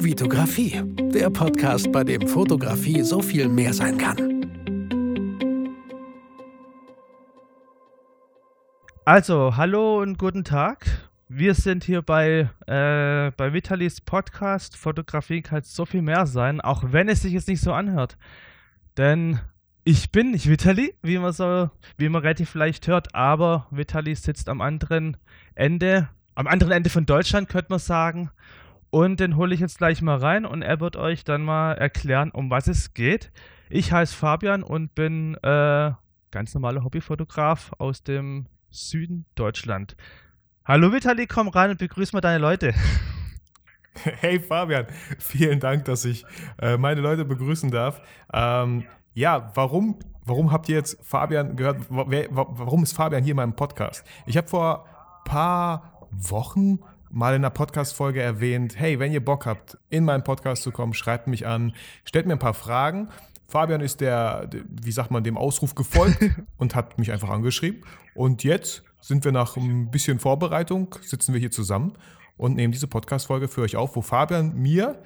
Vitografie, der Podcast, bei dem Fotografie so viel mehr sein kann. Also, hallo und guten Tag. Wir sind hier bei, äh, bei Vitalis Podcast. Fotografie kann so viel mehr sein, auch wenn es sich jetzt nicht so anhört. Denn ich bin nicht Vitali, wie man so, wie man relativ leicht hört, aber Vitali sitzt am anderen Ende, am anderen Ende von Deutschland, könnte man sagen. Und den hole ich jetzt gleich mal rein und er wird euch dann mal erklären, um was es geht. Ich heiße Fabian und bin äh, ganz normaler Hobbyfotograf aus dem Süden Deutschland. Hallo Vitali, komm rein und begrüß mal deine Leute. Hey Fabian, vielen Dank, dass ich äh, meine Leute begrüßen darf. Ähm, ja, warum, warum habt ihr jetzt Fabian gehört? Wer, warum ist Fabian hier in meinem Podcast? Ich habe vor ein paar Wochen mal in einer Podcast-Folge erwähnt, hey, wenn ihr Bock habt, in meinen Podcast zu kommen, schreibt mich an, stellt mir ein paar Fragen. Fabian ist der, wie sagt man, dem Ausruf gefolgt und hat mich einfach angeschrieben. Und jetzt sind wir nach ein bisschen Vorbereitung, sitzen wir hier zusammen und nehmen diese Podcast-Folge für euch auf, wo Fabian mir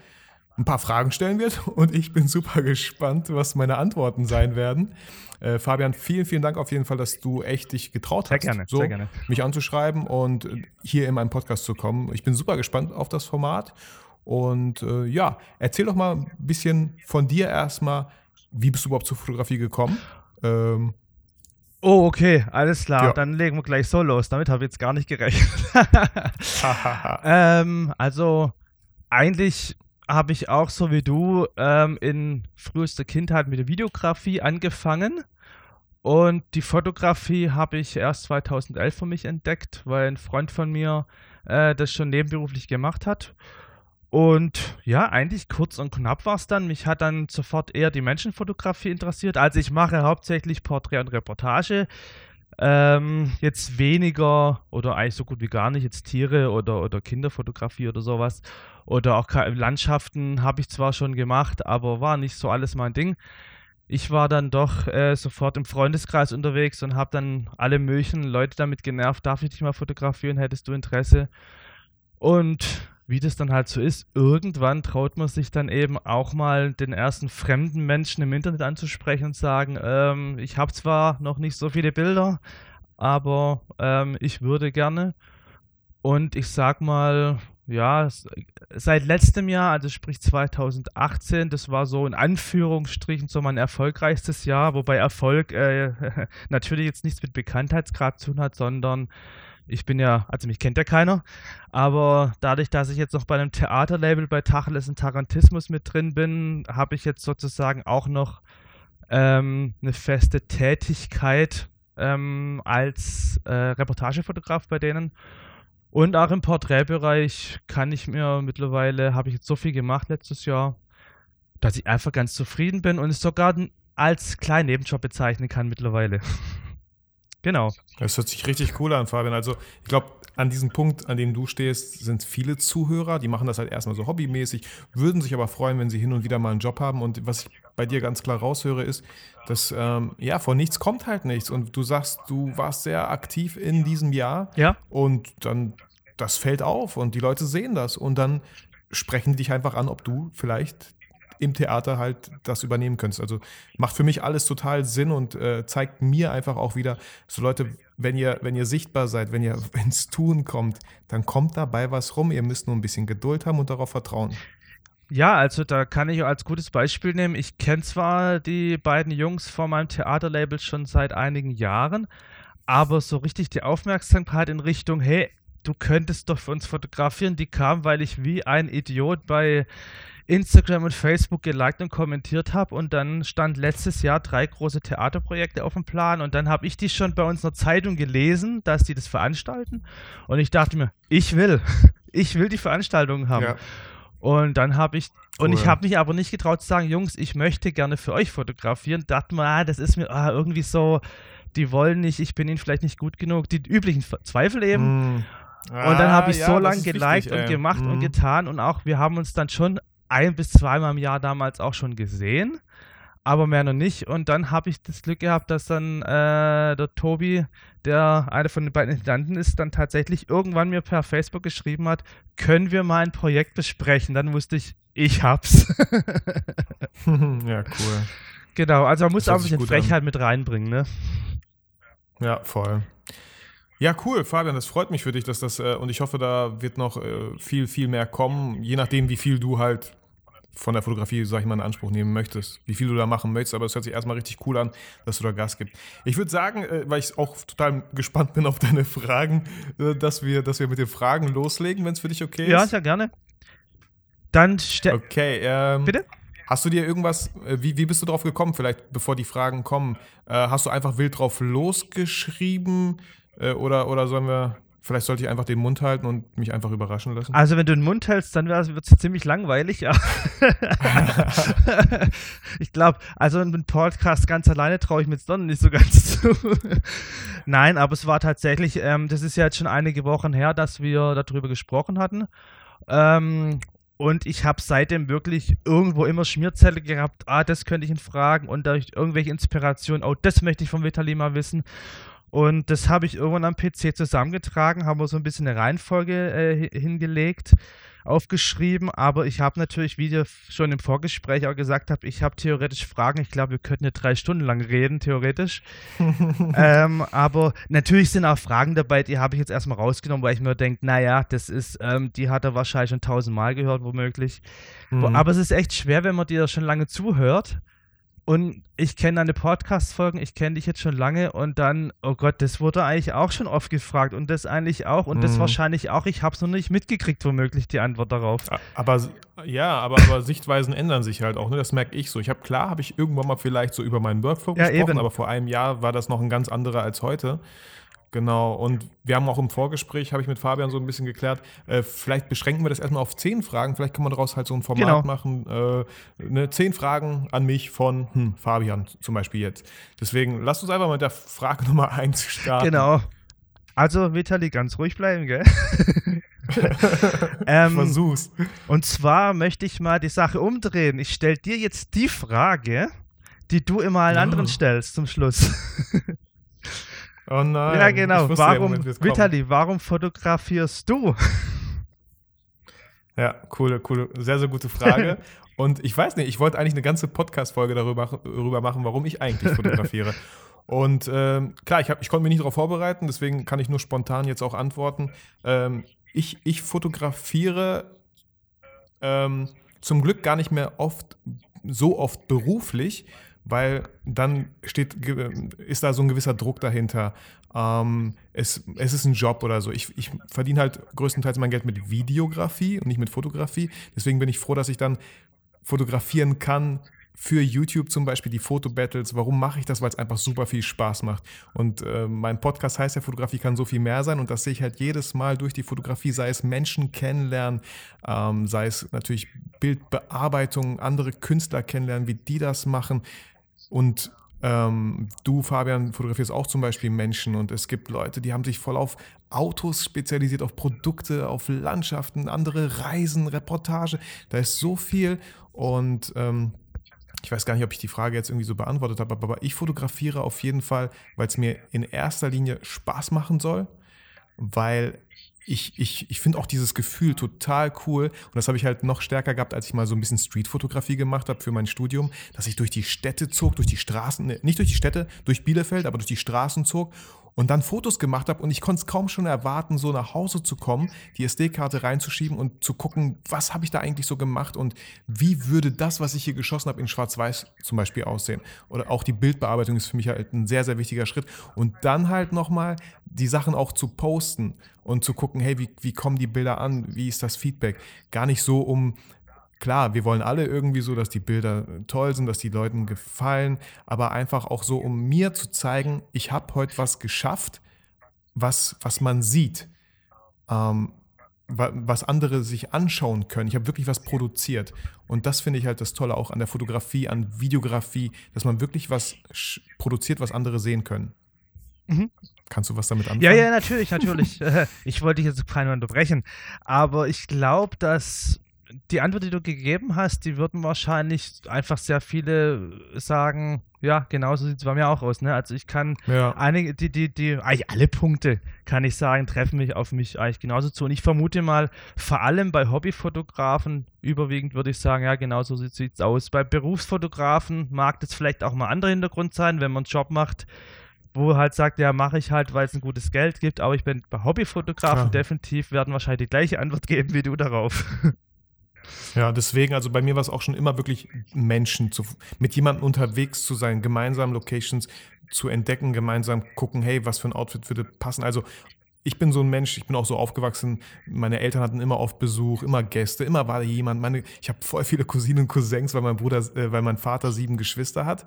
ein paar Fragen stellen wird und ich bin super gespannt, was meine Antworten sein werden. Äh, Fabian, vielen, vielen Dank auf jeden Fall, dass du echt dich getraut sehr hast, gerne, so, sehr gerne. mich anzuschreiben und hier in meinen Podcast zu kommen. Ich bin super gespannt auf das Format und äh, ja, erzähl doch mal ein bisschen von dir erstmal. Wie bist du überhaupt zur Fotografie gekommen? Ähm, Oh, okay, alles klar. Ja. Dann legen wir gleich so los. Damit habe ich jetzt gar nicht gerechnet. ähm, also, eigentlich habe ich auch so wie du ähm, in frühester Kindheit mit der Videografie angefangen. Und die Fotografie habe ich erst 2011 für mich entdeckt, weil ein Freund von mir äh, das schon nebenberuflich gemacht hat. Und ja, eigentlich kurz und knapp war es dann. Mich hat dann sofort eher die Menschenfotografie interessiert. Also ich mache hauptsächlich Porträt und Reportage. Ähm, jetzt weniger oder eigentlich so gut wie gar nicht jetzt Tiere oder, oder Kinderfotografie oder sowas. Oder auch Landschaften habe ich zwar schon gemacht, aber war nicht so alles mein Ding. Ich war dann doch äh, sofort im Freundeskreis unterwegs und habe dann alle möglichen Leute damit genervt, darf ich dich mal fotografieren, hättest du Interesse? Und wie das dann halt so ist, irgendwann traut man sich dann eben auch mal den ersten fremden Menschen im Internet anzusprechen und sagen, ähm, ich habe zwar noch nicht so viele Bilder, aber ähm, ich würde gerne. Und ich sag mal, ja, seit letztem Jahr, also sprich 2018, das war so in Anführungsstrichen so mein erfolgreichstes Jahr, wobei Erfolg äh, natürlich jetzt nichts mit Bekanntheitsgrad zu tun hat, sondern ich bin ja, also mich kennt ja keiner, aber dadurch, dass ich jetzt noch bei einem Theaterlabel bei Tacheles und Tarantismus mit drin bin, habe ich jetzt sozusagen auch noch ähm, eine feste Tätigkeit ähm, als äh, Reportagefotograf bei denen. Und auch im Porträtbereich kann ich mir mittlerweile, habe ich jetzt so viel gemacht letztes Jahr, dass ich einfach ganz zufrieden bin und es sogar als kleinen Nebenjob bezeichnen kann mittlerweile. Genau. Das hört sich richtig cool an, Fabian. Also ich glaube, an diesem Punkt, an dem du stehst, sind viele Zuhörer, die machen das halt erstmal so hobbymäßig, würden sich aber freuen, wenn sie hin und wieder mal einen Job haben. Und was ich bei dir ganz klar raushöre, ist, dass ähm, ja, von nichts kommt halt nichts. Und du sagst, du warst sehr aktiv in diesem Jahr. Ja. Und dann, das fällt auf und die Leute sehen das. Und dann sprechen die dich einfach an, ob du vielleicht im Theater halt das übernehmen könntest. Also macht für mich alles total Sinn und äh, zeigt mir einfach auch wieder, so Leute, wenn ihr, wenn ihr sichtbar seid, wenn ihr ins Tun kommt, dann kommt dabei was rum. Ihr müsst nur ein bisschen Geduld haben und darauf vertrauen. Ja, also da kann ich als gutes Beispiel nehmen. Ich kenne zwar die beiden Jungs von meinem Theaterlabel schon seit einigen Jahren, aber so richtig die Aufmerksamkeit in Richtung, hey, du könntest doch für uns fotografieren, die kam, weil ich wie ein Idiot bei Instagram und Facebook geliked und kommentiert habe und dann stand letztes Jahr drei große Theaterprojekte auf dem Plan und dann habe ich die schon bei unserer Zeitung gelesen, dass die das veranstalten und ich dachte mir, ich will, ich will die Veranstaltung haben. Ja. Und dann habe ich, cool. und ich habe mich aber nicht getraut zu sagen, Jungs, ich möchte gerne für euch fotografieren. Dachte mal, ah, das ist mir ah, irgendwie so, die wollen nicht, ich bin ihnen vielleicht nicht gut genug, die üblichen Zweifel eben. Mm. Ah, und dann habe ich ja, so lange geliked wichtig, und gemacht mm. und getan und auch wir haben uns dann schon ein bis zweimal im Jahr damals auch schon gesehen, aber mehr noch nicht. Und dann habe ich das Glück gehabt, dass dann äh, der Tobi, der einer von den beiden Intendanten ist, dann tatsächlich irgendwann mir per Facebook geschrieben hat, können wir mal ein Projekt besprechen. Dann wusste ich, ich hab's. ja, cool. Genau, also man muss auch ein bisschen Frechheit mit reinbringen, ne? Ja, voll. Ja, cool, Fabian, das freut mich für dich, dass das, äh, und ich hoffe, da wird noch äh, viel, viel mehr kommen, je nachdem, wie viel du halt von der Fotografie, sag ich mal, in Anspruch nehmen möchtest, wie viel du da machen möchtest, aber es hört sich erstmal richtig cool an, dass du da Gas gibst. Ich würde sagen, äh, weil ich auch total gespannt bin auf deine Fragen, äh, dass, wir, dass wir mit den Fragen loslegen, wenn es für dich okay Ja, ist. sehr gerne. Dann. Okay, ähm, Bitte? Hast du dir irgendwas, äh, wie, wie bist du drauf gekommen, vielleicht bevor die Fragen kommen? Hast du einfach wild drauf losgeschrieben oder, oder sollen wir, vielleicht sollte ich einfach den Mund halten und mich einfach überraschen lassen? Also, wenn du den Mund hältst, dann wird es ziemlich langweilig. Ja. ich glaube, also einen Podcast ganz alleine traue ich mir jetzt doch nicht so ganz zu. Nein, aber es war tatsächlich, ähm, das ist ja jetzt schon einige Wochen her, dass wir darüber gesprochen hatten. Ähm, und ich habe seitdem wirklich irgendwo immer Schmierzettel gehabt, ah, das könnte ich ihn fragen und durch irgendwelche Inspirationen, oh, das möchte ich von Vitali mal wissen. Und das habe ich irgendwann am PC zusammengetragen, haben wir so ein bisschen eine Reihenfolge äh, hi- hingelegt, aufgeschrieben. Aber ich habe natürlich, wie ihr schon im Vorgespräch auch gesagt habt, ich habe theoretisch Fragen. Ich glaube, wir könnten ja drei Stunden lang reden, theoretisch. ähm, aber natürlich sind auch Fragen dabei, die habe ich jetzt erstmal rausgenommen, weil ich mir denke, naja, das ist, ähm, die hat er wahrscheinlich schon tausendmal gehört, womöglich. Wo- Mhm. Aber es ist echt schwer, wenn man dir schon lange zuhört. Und ich kenne deine Podcast-Folgen, ich kenne dich jetzt schon lange und dann, oh Gott, das wurde eigentlich auch schon oft gefragt und das eigentlich auch und das Mhm. wahrscheinlich auch. Ich habe es noch nicht mitgekriegt, womöglich die Antwort darauf. Aber ja, aber, aber Sichtweisen ändern sich halt auch, ne? Das merke ich so. Ich habe klar, habe ich irgendwann mal vielleicht so über meinen Workflow Ja, gesprochen, eben. aber vor einem Jahr war das noch ein ganz anderer als heute. Genau, und wir haben auch im Vorgespräch, habe ich mit Fabian so ein bisschen geklärt, äh, vielleicht beschränken wir das erstmal auf zehn Fragen, vielleicht kann man daraus halt so ein Format Genau. machen, äh, ne, zehn Fragen an mich von hm, Fabian zum Beispiel jetzt. Deswegen lasst uns einfach mit der Frage Nummer eins starten. Genau. Also, Vitali, ganz ruhig bleiben, gell? ähm, Versuch's. und zwar möchte ich mal die Sache umdrehen. Ich stelle dir jetzt die Frage, die du immer allen Oh. anderen stellst zum Schluss. Oh nein. ja, genau. Warum, kommen. Vitali, warum fotografierst du? Ja, coole, coole, sehr, sehr gute Frage. Und ich weiß nicht, ich wollte eigentlich eine ganze Podcast-Folge darüber, darüber machen, warum ich eigentlich fotografiere. Und ähm, klar, ich, hab, ich konnte mich nicht darauf vorbereiten, deswegen kann ich nur spontan jetzt auch antworten. Ähm, ich, ich fotografiere ähm, zum Glück gar nicht mehr oft, so oft beruflich, weil dann steht, ist da so ein gewisser Druck dahinter. Ähm, es, es ist ein Job oder so. Ich, ich verdiene halt größtenteils mein Geld mit Videografie und nicht mit Fotografie. Deswegen bin ich froh, dass ich dann fotografieren kann für YouTube zum Beispiel die Fotobattles. Warum mache ich das? Weil es einfach super viel Spaß macht. Und äh, mein Podcast heißt ja, Fotografie kann so viel mehr sein. Und das sehe ich halt jedes Mal durch die Fotografie, sei es Menschen kennenlernen, ähm, sei es natürlich Bildbearbeitung, andere Künstler kennenlernen, wie die das machen. Und ähm, du, Fabian, fotografierst auch zum Beispiel Menschen und es gibt Leute, die haben sich voll auf Autos spezialisiert, auf Produkte, auf Landschaften, andere Reisen, Reportage. Da ist so viel und ähm, ich weiß gar nicht, ob ich die Frage jetzt irgendwie so beantwortet habe, aber ich fotografiere auf jeden Fall, weil es mir in erster Linie Spaß machen soll, weil ich, ich, ich finde auch dieses Gefühl total cool. Und das habe ich halt noch stärker gehabt, als ich mal so ein bisschen Streetfotografie gemacht habe für mein Studium, dass ich durch die Städte zog, durch die Straßen, ne, nicht durch die Städte, durch Bielefeld, aber durch die Straßen zog und dann Fotos gemacht habe und ich konnte es kaum schon erwarten, so nach Hause zu kommen, die SD-Karte reinzuschieben und zu gucken, was habe ich da eigentlich so gemacht und wie würde das, was ich hier geschossen habe, in Schwarz-Weiß zum Beispiel aussehen. Oder auch die Bildbearbeitung ist für mich halt ein sehr, sehr wichtiger Schritt. Und dann halt nochmal die Sachen auch zu posten und zu gucken, hey, wie, wie kommen die Bilder an, wie ist das Feedback? Gar nicht so um Klar, wir wollen alle irgendwie so, dass die Bilder toll sind, dass die Leuten gefallen, aber einfach auch so, um mir zu zeigen, ich habe heute was geschafft, was, was man sieht, ähm, wa- was andere sich anschauen können. Ich habe wirklich was produziert. Und das finde ich halt das Tolle auch an der Fotografie, an Videografie, dass man wirklich was produziert, was andere sehen können. Mhm. Kannst du was damit anfangen? Ja, ja, natürlich, natürlich. ich wollte dich jetzt keinen unterbrechen. Aber ich glaube, dass die Antwort, die du gegeben hast, die würden wahrscheinlich einfach sehr viele sagen, ja, genauso sieht es bei mir auch aus. Ne? Also ich kann Ja. einige, die, die, die, eigentlich alle Punkte, kann ich sagen, treffen mich auf mich eigentlich genauso zu. Und ich vermute mal, vor allem bei Hobbyfotografen, überwiegend würde ich sagen, ja, genauso sieht es aus. Bei Berufsfotografen mag das vielleicht auch mal anderer Hintergrund sein, wenn man einen Job macht, wo halt sagt, ja, mache ich halt, weil es ein gutes Geld gibt. Aber ich bin bei Hobbyfotografen Klar. definitiv, werden wahrscheinlich die gleiche Antwort geben wie du darauf. Ja, deswegen, also bei mir war es auch schon immer wirklich Menschen, zu, mit jemandem unterwegs zu sein, gemeinsam Locations zu entdecken, gemeinsam gucken, hey, was für ein Outfit würde passen. Also ich bin so ein Mensch, ich bin auch so aufgewachsen, meine Eltern hatten immer oft Besuch, immer Gäste, immer war da jemand. Meine, ich habe voll viele Cousinen und Cousins, weil mein Bruder, äh, weil mein Vater sieben Geschwister hat.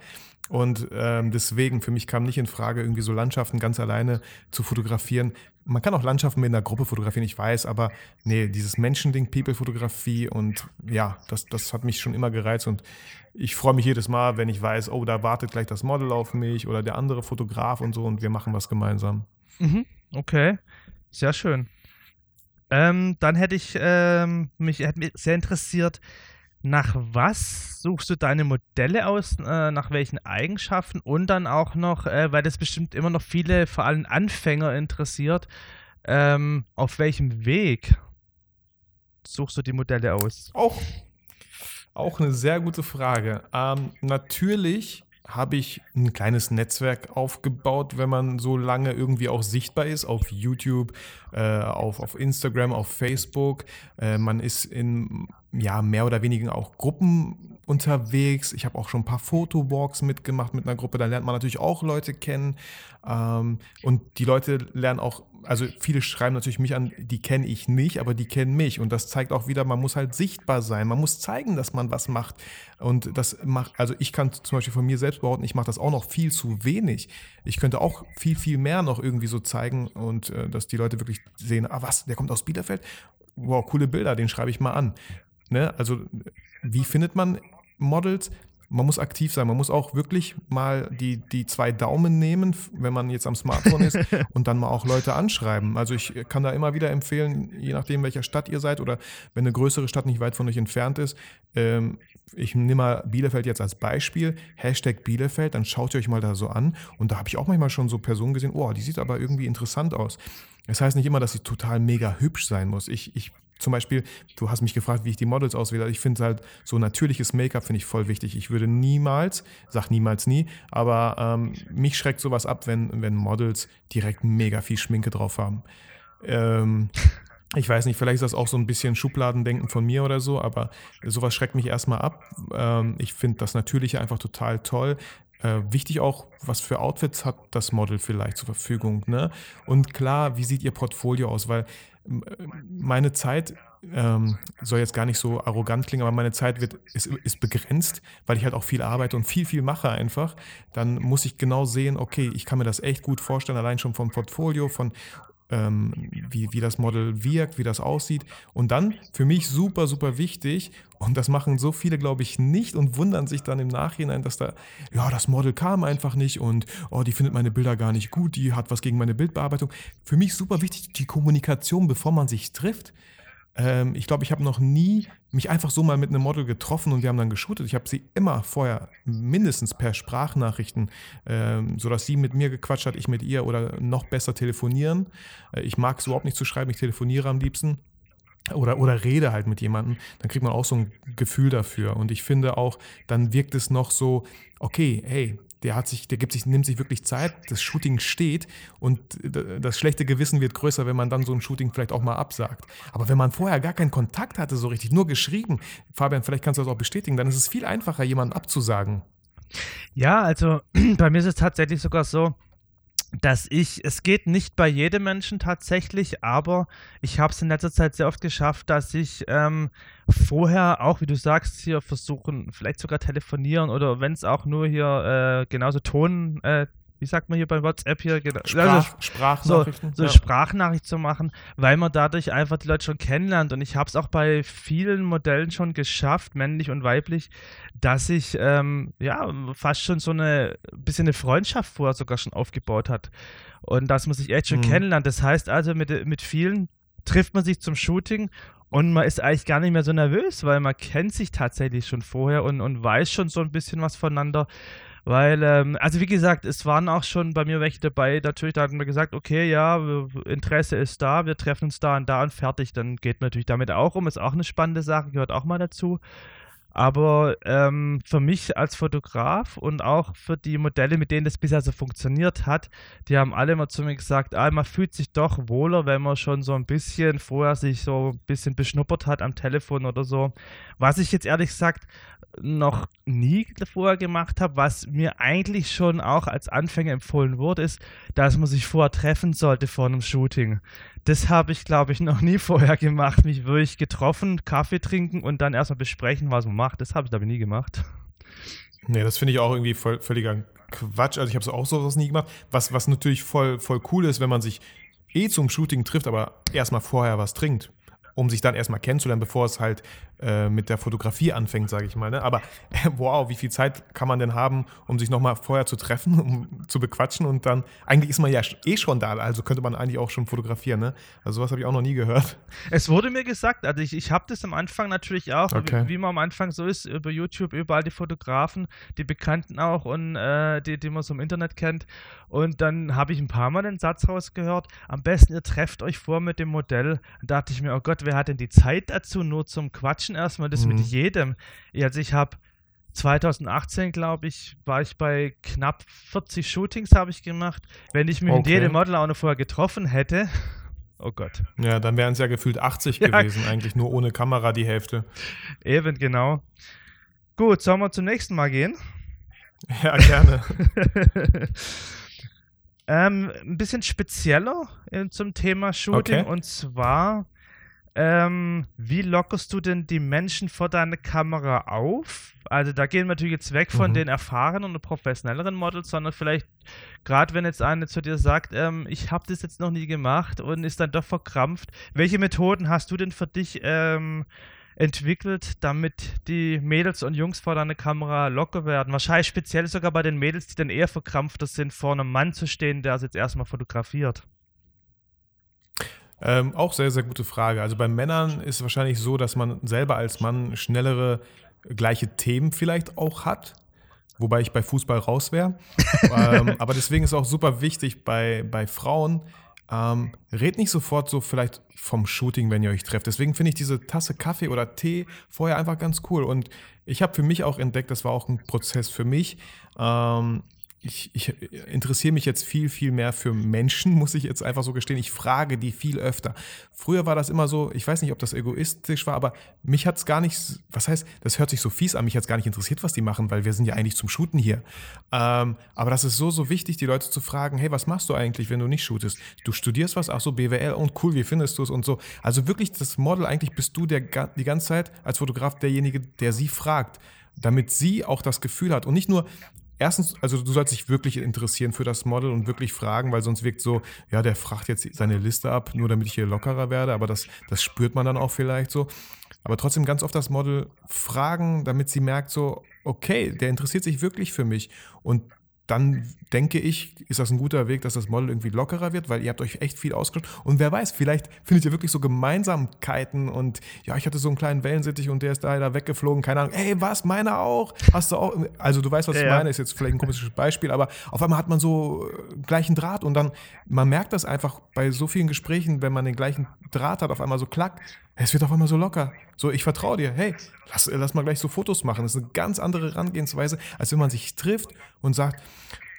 Und ähm, deswegen, für mich kam nicht in Frage, irgendwie so Landschaften ganz alleine zu fotografieren. Man kann auch Landschaften mit einer Gruppe fotografieren, ich weiß, aber nee, dieses Menschending, People-Fotografie und ja, das, das hat mich schon immer gereizt und ich freue mich jedes Mal, wenn ich weiß, oh, da wartet gleich das Model auf mich oder der andere Fotograf und so und wir machen was gemeinsam. Mhm, okay, sehr schön. Ähm, dann hätte ich ähm, mich hätte mich sehr interessiert, nach was suchst du deine Modelle aus, äh, nach welchen Eigenschaften und dann auch noch, äh, weil das bestimmt immer noch viele, vor allem Anfänger interessiert, ähm, auf welchem Weg suchst du die Modelle aus? Auch, auch eine sehr gute Frage. Ähm, natürlich habe ich ein kleines Netzwerk aufgebaut, wenn man so lange irgendwie auch sichtbar ist, auf YouTube, äh, auf, auf Instagram, auf Facebook. Äh, man ist in ja, mehr oder weniger auch Gruppen unterwegs. Ich habe auch schon ein paar Fotowalks mitgemacht mit einer Gruppe. Da lernt man natürlich auch Leute kennen. Ähm, und die Leute lernen auch, also viele schreiben natürlich mich an, die kenne ich nicht, aber die kennen mich. Und das zeigt auch wieder, man muss halt sichtbar sein. Man muss zeigen, dass man was macht. Und das macht, also ich kann zum Beispiel von mir selbst behaupten, ich mache das auch noch viel zu wenig. Ich könnte auch viel, viel mehr noch irgendwie so zeigen und äh, dass die Leute wirklich sehen, ah was, der kommt aus Bielefeld. Wow, coole Bilder, den schreibe ich mal an. Ne? Also, wie findet man Models? Man muss aktiv sein. Man muss auch wirklich mal die, die zwei Daumen nehmen, wenn man jetzt am Smartphone ist und dann mal auch Leute anschreiben. Also ich kann da immer wieder empfehlen, je nachdem, welcher Stadt ihr seid oder wenn eine größere Stadt nicht weit von euch entfernt ist. Ähm, ich nehme mal Bielefeld jetzt als Beispiel. Hashtag Bielefeld, dann schaut ihr euch mal da so an. Und da habe ich auch manchmal schon so Personen gesehen, oh, die sieht aber irgendwie interessant aus. Das heißt nicht immer, dass sie total mega hübsch sein muss. Ich, ich zum Beispiel, du hast mich gefragt, wie ich die Models auswähle. Ich finde halt so natürliches Make-up finde ich voll wichtig. Ich würde niemals, sag niemals nie, aber ähm, mich schreckt sowas ab, wenn, wenn Models direkt mega viel Schminke drauf haben. Ähm, ich weiß nicht, vielleicht ist das auch so ein bisschen Schubladendenken von mir oder so, aber sowas schreckt mich erstmal ab. Ähm, ich finde das Natürliche einfach total toll. Äh, wichtig auch, was für Outfits hat das Model vielleicht zur Verfügung. Ne? Und klar, wie sieht ihr Portfolio aus? Weil meine Zeit ähm, soll jetzt gar nicht so arrogant klingen, aber meine Zeit wird, ist, ist begrenzt, weil ich halt auch viel arbeite und viel, viel mache einfach. Dann muss ich genau sehen, okay, ich kann mir das echt gut vorstellen, allein schon vom Portfolio, von ähm, wie, wie das Model wirkt, wie das aussieht. Und dann für mich super, super wichtig, und das machen so viele, glaube ich, nicht und wundern sich dann im Nachhinein, dass da, ja, das Model kam einfach nicht und, oh, die findet meine Bilder gar nicht gut, die hat was gegen meine Bildbearbeitung. Für mich super wichtig, die Kommunikation, bevor man sich trifft. Ähm, ich glaube, ich habe noch nie mich einfach so mal mit einem Model getroffen und wir haben dann geshootet. Ich habe sie immer vorher mindestens per Sprachnachrichten, ähm, sodass sie mit mir gequatscht hat, ich mit ihr oder noch besser telefonieren. Äh, ich mag es überhaupt nicht zu schreiben, ich telefoniere am liebsten. Oder, oder rede halt mit jemandem, dann kriegt man auch so ein Gefühl dafür. Und ich finde auch, dann wirkt es noch so, okay, hey, der hat sich, der gibt sich, nimmt sich wirklich Zeit, das Shooting steht und das schlechte Gewissen wird größer, wenn man dann so ein Shooting vielleicht auch mal absagt. Aber wenn man vorher gar keinen Kontakt hatte, so richtig, nur geschrieben, Fabian, vielleicht kannst du das auch bestätigen, dann ist es viel einfacher, jemanden abzusagen. Ja, also bei mir ist es tatsächlich sogar so, dass ich, es geht nicht bei jedem Menschen tatsächlich, aber ich habe es in letzter Zeit sehr oft geschafft, dass ich ähm, vorher auch, wie du sagst, hier versuchen, vielleicht sogar telefonieren oder wenn es auch nur hier äh, genauso Ton, äh, wie sagt man hier bei WhatsApp hier? Genau, Sprach, also, Sprachnachrichten. So, so ja. Sprachnachricht zu machen, weil man dadurch einfach die Leute schon kennenlernt. Und ich habe es auch bei vielen Modellen schon geschafft, männlich und weiblich, dass ich ähm, ja fast schon so eine bisschen eine Freundschaft vorher sogar schon aufgebaut hat. Und dass man sich echt schon Mhm. kennenlernt. Das heißt also, mit, mit vielen trifft man sich zum Shooting Und man ist eigentlich gar nicht mehr so nervös, weil man kennt sich tatsächlich schon vorher und, und weiß schon so ein bisschen was voneinander. Weil, ähm, also wie gesagt, es waren auch schon bei mir welche dabei, natürlich, da hatten wir gesagt, okay, ja, Interesse ist da, wir treffen uns da und da und fertig. Dann geht man natürlich damit auch um, ist auch eine spannende Sache, gehört auch mal dazu. Aber ähm, für mich als Fotograf und auch für die Modelle, mit denen das bisher so funktioniert hat, die haben alle immer zu mir gesagt, ah, man fühlt sich doch wohler, wenn man schon so ein bisschen vorher sich so ein bisschen beschnuppert hat am Telefon oder so. Was ich jetzt ehrlich gesagt noch nie vorher gemacht habe, was mir eigentlich schon auch als Anfänger empfohlen wurde, ist, dass man sich vorher treffen sollte vor einem Shooting. Das habe ich, glaube ich, noch nie vorher gemacht. Mich wirklich getroffen, Kaffee trinken und dann erstmal besprechen, was man macht. Das habe ich, glaube ich, nie gemacht. Nee, das finde ich auch irgendwie voll, völliger Quatsch. Also ich habe auch sowas nie gemacht. Was, was natürlich voll, voll cool ist, wenn man sich eh zum Shooting trifft, aber erstmal vorher was trinkt um sich dann erstmal kennenzulernen, bevor es halt äh, mit der Fotografie anfängt, sage ich mal. Ne? Aber äh, wow, wie viel Zeit kann man denn haben, um sich nochmal vorher zu treffen, um zu bequatschen und dann, eigentlich ist man ja eh schon da, also könnte man eigentlich auch schon fotografieren. Ne? Also sowas habe ich auch noch nie gehört. Es wurde mir gesagt, also ich, ich habe das am Anfang natürlich auch, okay. wie, wie, man am Anfang so ist, über YouTube, überall die Fotografen, die Bekannten auch und äh, die, die man so im Internet kennt. Und dann habe ich ein paar Mal den Satz rausgehört, am besten ihr trefft euch vor mit dem Modell. Da dachte ich mir, oh Gott, wer hat denn die Zeit dazu, nur zum Quatschen erstmal, das mhm. mit jedem. Also ich habe 2018, glaube ich, war ich bei knapp 40 Shootings habe ich gemacht. Wenn ich mich okay. mit jedem Model auch noch vorher getroffen hätte, oh Gott. Ja, dann wären es ja gefühlt 80 ja. gewesen, eigentlich nur ohne Kamera die Hälfte. Eben, genau. Gut, sollen wir zum nächsten Mal gehen? Ja, gerne. ähm, ein bisschen spezieller äh, zum Thema Shooting okay. und zwar ähm, wie lockerst du denn die Menschen vor deiner Kamera auf? Also da gehen wir natürlich jetzt weg von mhm. den erfahrenen und professionelleren Models, sondern vielleicht gerade wenn jetzt eine zu dir sagt, ähm, ich habe das jetzt noch nie gemacht und ist dann doch verkrampft. Welche Methoden hast du denn für dich ähm, entwickelt, damit die Mädels und Jungs vor deiner Kamera locker werden? Wahrscheinlich speziell sogar bei den Mädels, die dann eher verkrampfter sind, vor einem Mann zu stehen, der es jetzt erstmal fotografiert. Ähm, auch sehr, sehr gute Frage. Also bei Männern ist es wahrscheinlich so, dass man selber als Mann schnellere, gleiche Themen vielleicht auch hat. Wobei ich bei Fußball raus wäre. ähm, aber deswegen ist auch super wichtig bei, bei Frauen, ähm, red nicht sofort so vielleicht vom Shooting, wenn ihr euch trefft. Deswegen finde ich diese Tasse Kaffee oder Tee vorher einfach ganz cool. Und ich habe für mich auch entdeckt, das war auch ein Prozess für mich. Ähm, ich, ich interessiere mich jetzt viel, viel mehr für Menschen, muss ich jetzt einfach so gestehen. Ich frage die viel öfter. Früher war das immer so, ich weiß nicht, ob das egoistisch war, aber mich hat es gar nicht, was heißt, das hört sich so fies an, mich hat es gar nicht interessiert, was die machen, weil wir sind ja eigentlich zum Shooten hier. Ähm, aber das ist so, so wichtig, die Leute zu fragen, hey, was machst du eigentlich, wenn du nicht shootest? Du studierst was, ach so, BWL und cool, wie findest du es und so. Also wirklich das Model, eigentlich bist du der, die ganze Zeit als Fotograf derjenige, der sie fragt damit sie auch das Gefühl hat und nicht nur, erstens, also du sollst dich wirklich interessieren für das Model und wirklich fragen, weil sonst wirkt so, ja, der fragt jetzt seine Liste ab, nur damit ich hier lockerer werde, aber das, das spürt man dann auch vielleicht so. Aber trotzdem ganz oft das Model fragen, damit sie merkt so, okay, der interessiert sich wirklich für mich. Und dann denke ich, ist das ein guter Weg, dass das Model irgendwie lockerer wird, weil ihr habt euch echt viel ausgeschaut. Und wer weiß, vielleicht findet ihr wirklich so Gemeinsamkeiten und ja, ich hatte so einen kleinen Wellensittich und der ist da, da weggeflogen, keine Ahnung. Ey, was, meiner auch? Hast du auch? Also du weißt, was ja, ich meine, ist jetzt vielleicht ein komisches Beispiel, aber auf einmal hat man so äh, gleichen Draht und dann, man merkt das einfach bei so vielen Gesprächen, wenn man den gleichen Draht hat, auf einmal so klack, es wird auf einmal so locker. So, ich vertraue dir. Hey, lass, lass mal gleich so Fotos machen. Das ist eine ganz andere Herangehensweise, als wenn man sich trifft und sagt,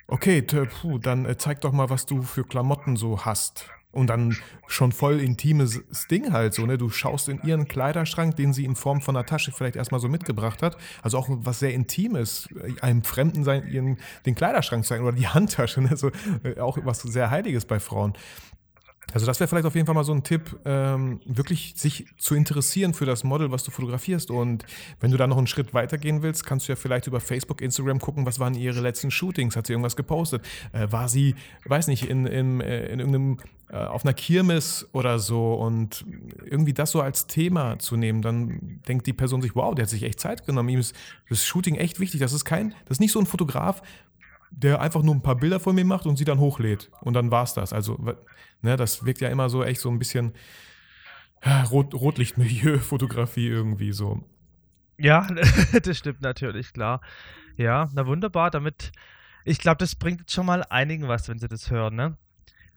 okay, puh, dann äh, zeig doch mal, was du für Klamotten so hast. Und dann schon voll intimes Ding halt so, ne? Du schaust in ihren Kleiderschrank, den sie in Form von einer Tasche vielleicht erstmal so mitgebracht hat. Also auch was sehr Intimes, einem Fremden sein, ihren, den Kleiderschrank zeigen oder die Handtasche, ne? So, äh, auch was sehr Heiliges bei Frauen. Also das wäre vielleicht auf jeden Fall mal so ein Tipp, ähm, wirklich sich zu interessieren für das Model, was du fotografierst. Und wenn du da noch einen Schritt weiter gehen willst, kannst du ja vielleicht über Facebook, Instagram gucken, was waren ihre letzten Shootings? Hat sie irgendwas gepostet? Äh, war sie, weiß nicht, in, in, äh, in irgendeinem äh, auf einer Kirmes oder so und irgendwie das so als Thema zu nehmen, dann denkt die Person sich, wow, der hat sich echt Zeit genommen. Ihm ist das Shooting echt wichtig. Das ist kein, das ist nicht so ein Fotograf, der einfach nur ein paar Bilder von mir macht und sie dann hochlädt. Und dann war's das. Also, ne, das wirkt ja immer so echt so ein bisschen, ja, Rot Rotlichtmilieu-Fotografie irgendwie so. Ja, das stimmt natürlich, klar. Ja, na wunderbar, damit, ich glaube, das bringt jetzt schon mal einigen was, wenn sie das hören, ne?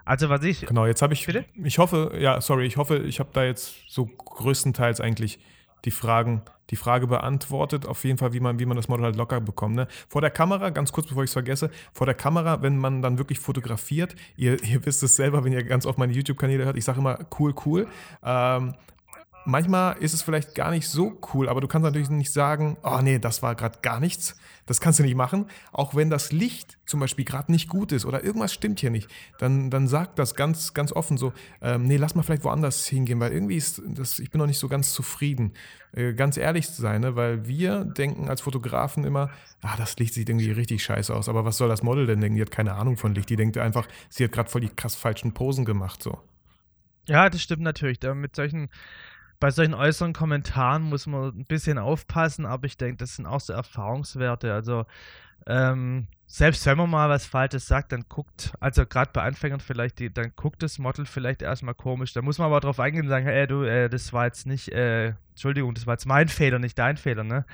Also was ich. Genau, jetzt habe ich. Bitte? Ich hoffe, ja, sorry, ich hoffe, ich habe da jetzt so größtenteils eigentlich die Fragen, die Frage beantwortet, auf jeden Fall, wie man, wie man das Model halt locker bekommt. Ne? Vor der Kamera, ganz kurz bevor ich es vergesse, vor der Kamera, wenn man dann wirklich fotografiert, ihr, ihr wisst es selber, wenn ihr ganz oft meine YouTube-Kanäle hört, ich sage immer cool, cool. Ähm, manchmal ist es vielleicht gar nicht so cool, aber du kannst natürlich nicht sagen, oh nee, das war gerade gar nichts. Das kannst du nicht machen. Auch wenn das Licht zum Beispiel gerade nicht gut ist oder irgendwas stimmt hier nicht, dann, dann sag das ganz, ganz offen so, ähm, nee, lass mal vielleicht woanders hingehen, weil irgendwie ist das, ich bin noch nicht so ganz zufrieden. Äh, ganz ehrlich zu sein, ne? weil wir denken als Fotografen immer, ah, das Licht sieht irgendwie richtig scheiße aus, aber was soll das Model denn denken? Die hat keine Ahnung von Licht. Die denkt einfach, sie hat gerade voll die krass falschen Posen gemacht, so. Ja, das stimmt natürlich. Mit solchen bei solchen äußeren Kommentaren muss man ein bisschen aufpassen, aber ich denke, das sind auch so Erfahrungswerte. Also ähm, selbst wenn man mal was Falsches sagt, dann guckt, also gerade bei Anfängern vielleicht, die, dann guckt das Model vielleicht erstmal komisch. Da muss man aber darauf eingehen und sagen, ey du, äh, das war jetzt nicht, äh, Entschuldigung, das war jetzt mein Fehler, nicht dein Fehler, ne?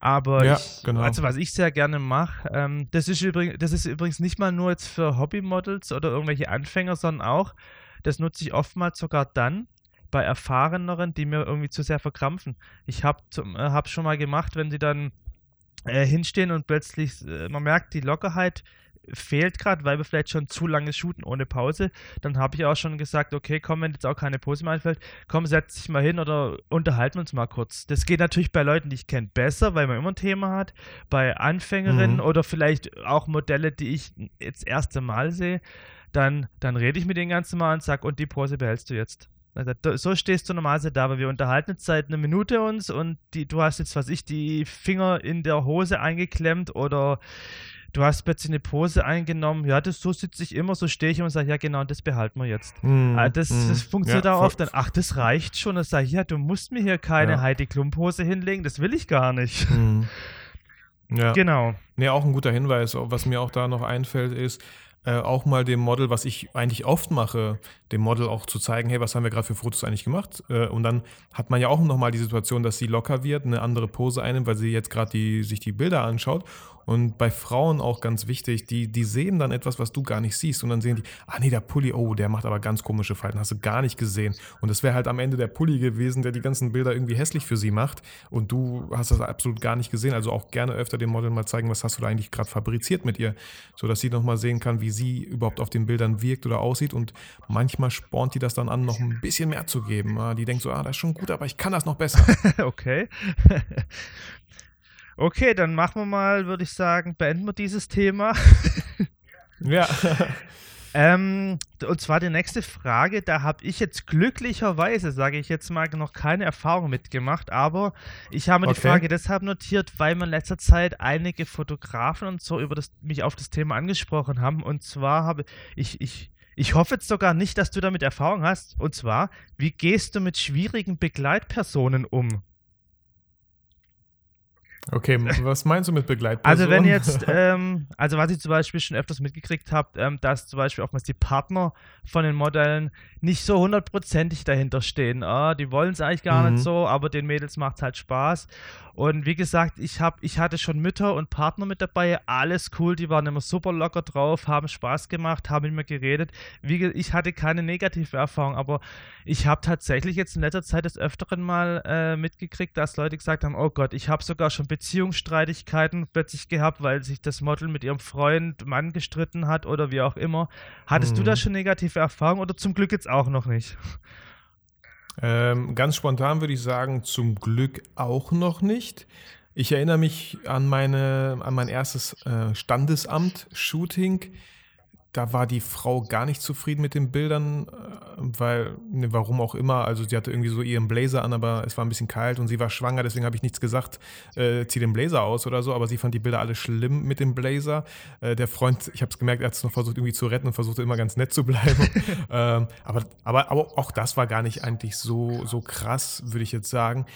Aber ja, ich, genau. also was ich sehr gerne mache, ähm, das, ist übrigens, das ist übrigens nicht mal nur jetzt für Hobbymodels oder irgendwelche Anfänger, sondern auch, das nutze ich oftmals sogar dann, bei Erfahreneren, die mir irgendwie zu sehr verkrampfen. Ich habe äh, hab schon mal gemacht, wenn sie dann äh, hinstehen und plötzlich, äh, man merkt, die Lockerheit fehlt gerade, weil wir vielleicht schon zu lange shooten ohne Pause, dann habe ich auch schon gesagt, okay, komm, wenn jetzt auch keine Pose mehr einfällt, komm, setz dich mal hin oder unterhalten wir uns mal kurz. Das geht natürlich bei Leuten, die ich kenne, besser, weil man immer ein Thema hat. Bei Anfängerinnen Mhm. oder vielleicht auch Modelle, die ich jetzt erste Mal sehe, dann, dann rede ich mit denen ganz normal und sage, und die Pose behältst du jetzt. Also, so stehst du normalerweise da, weil wir unterhalten jetzt seit einer Minute uns und die, du hast jetzt, was ich, die Finger in der Hose eingeklemmt oder du hast plötzlich eine Pose eingenommen. Ja, das, so sitze ich immer, so stehe ich immer und sage, ja genau, das behalten wir jetzt. Ah, das, mhm. das funktioniert Ja, auch oft dann, ach, das reicht schon. Dann sage ich, ja, du musst mir hier keine Ja. Heidi Klum Pose hinlegen, das will ich gar nicht. Mhm. Ja. Genau. Nee, auch ein guter Hinweis. Was mir auch da noch einfällt, ist, äh, auch mal dem Model, was ich eigentlich oft mache, dem Model auch zu zeigen, hey, was haben wir gerade für Fotos eigentlich gemacht? Äh, und dann hat man ja auch nochmal die Situation, dass sie locker wird, eine andere Pose einnimmt, weil sie jetzt gerade die, sich die Bilder anschaut. Und bei Frauen auch ganz wichtig, die, die sehen dann etwas, was du gar nicht siehst. Und dann sehen die, ah nee, der Pulli, oh, der macht aber ganz komische Falten, hast du gar nicht gesehen. Und das wäre halt am Ende der Pulli gewesen, der die ganzen Bilder irgendwie hässlich für sie macht. Und du hast das absolut gar nicht gesehen. Also auch gerne öfter dem Model mal zeigen, was hast du da eigentlich gerade fabriziert mit ihr, sodass sie nochmal sehen kann, wie sie überhaupt auf den Bildern wirkt oder aussieht. Und manchmal spornt die das dann an, noch ein bisschen mehr zu geben. Ah, Die denkt so, ah, das ist schon gut, aber ich kann das noch besser. okay. Okay, dann machen wir mal, würde ich sagen, beenden wir dieses Thema. ja. Ähm, und zwar die nächste Frage, da habe ich jetzt glücklicherweise, sage ich jetzt mal, noch keine Erfahrung mitgemacht, aber ich habe mir die Okay. Frage deshalb notiert, weil mir in letzter Zeit einige Fotografen und so über das, mich auf das Thema angesprochen haben. Und zwar habe ich, ich, ich hoffe jetzt sogar nicht, dass du damit Erfahrung hast. Und zwar, wie gehst du mit schwierigen Begleitpersonen um? Okay, was meinst du mit Begleitperson? Also wenn jetzt, ähm, also was ich zum Beispiel schon öfters mitgekriegt habe, ähm, dass zum Beispiel oftmals die Partner von den Modellen nicht so hundertprozentig dahinter stehen. Ah, die wollen es eigentlich gar Mhm. nicht so, aber den Mädels macht es halt Spaß. Und wie gesagt, ich, hab, ich hatte schon Mütter und Partner mit dabei, alles cool, die waren immer super locker drauf, haben Spaß gemacht, haben mit mir geredet. Wie, ich hatte keine negative Erfahrung, aber ich habe tatsächlich jetzt in letzter Zeit des Öfteren mal äh, mitgekriegt, dass Leute gesagt haben, oh Gott, ich habe sogar schon Beziehungsstreitigkeiten plötzlich gehabt, weil sich das Model mit ihrem Freund, Mann gestritten hat oder wie auch immer. Hattest du Mhm. da schon negative Erfahrungen oder zum Glück jetzt auch noch nicht? Ähm, ganz spontan würde ich sagen, zum Glück auch noch nicht. Ich erinnere mich an, meine, an mein erstes äh, Standesamt-Shooting. Da war die Frau gar nicht zufrieden mit den Bildern, äh, weil, ne, warum auch immer, also sie hatte irgendwie so ihren Blazer an, aber es war ein bisschen kalt und sie war schwanger, deswegen habe ich nichts gesagt, äh, zieh den Blazer aus oder so, aber sie fand die Bilder alle schlimm mit dem Blazer. Äh, der Freund, ich habe es gemerkt, er hat es noch versucht irgendwie zu retten und versuchte immer ganz nett zu bleiben. ähm, aber, aber, aber auch das war gar nicht eigentlich so, so krass, würde ich jetzt sagen.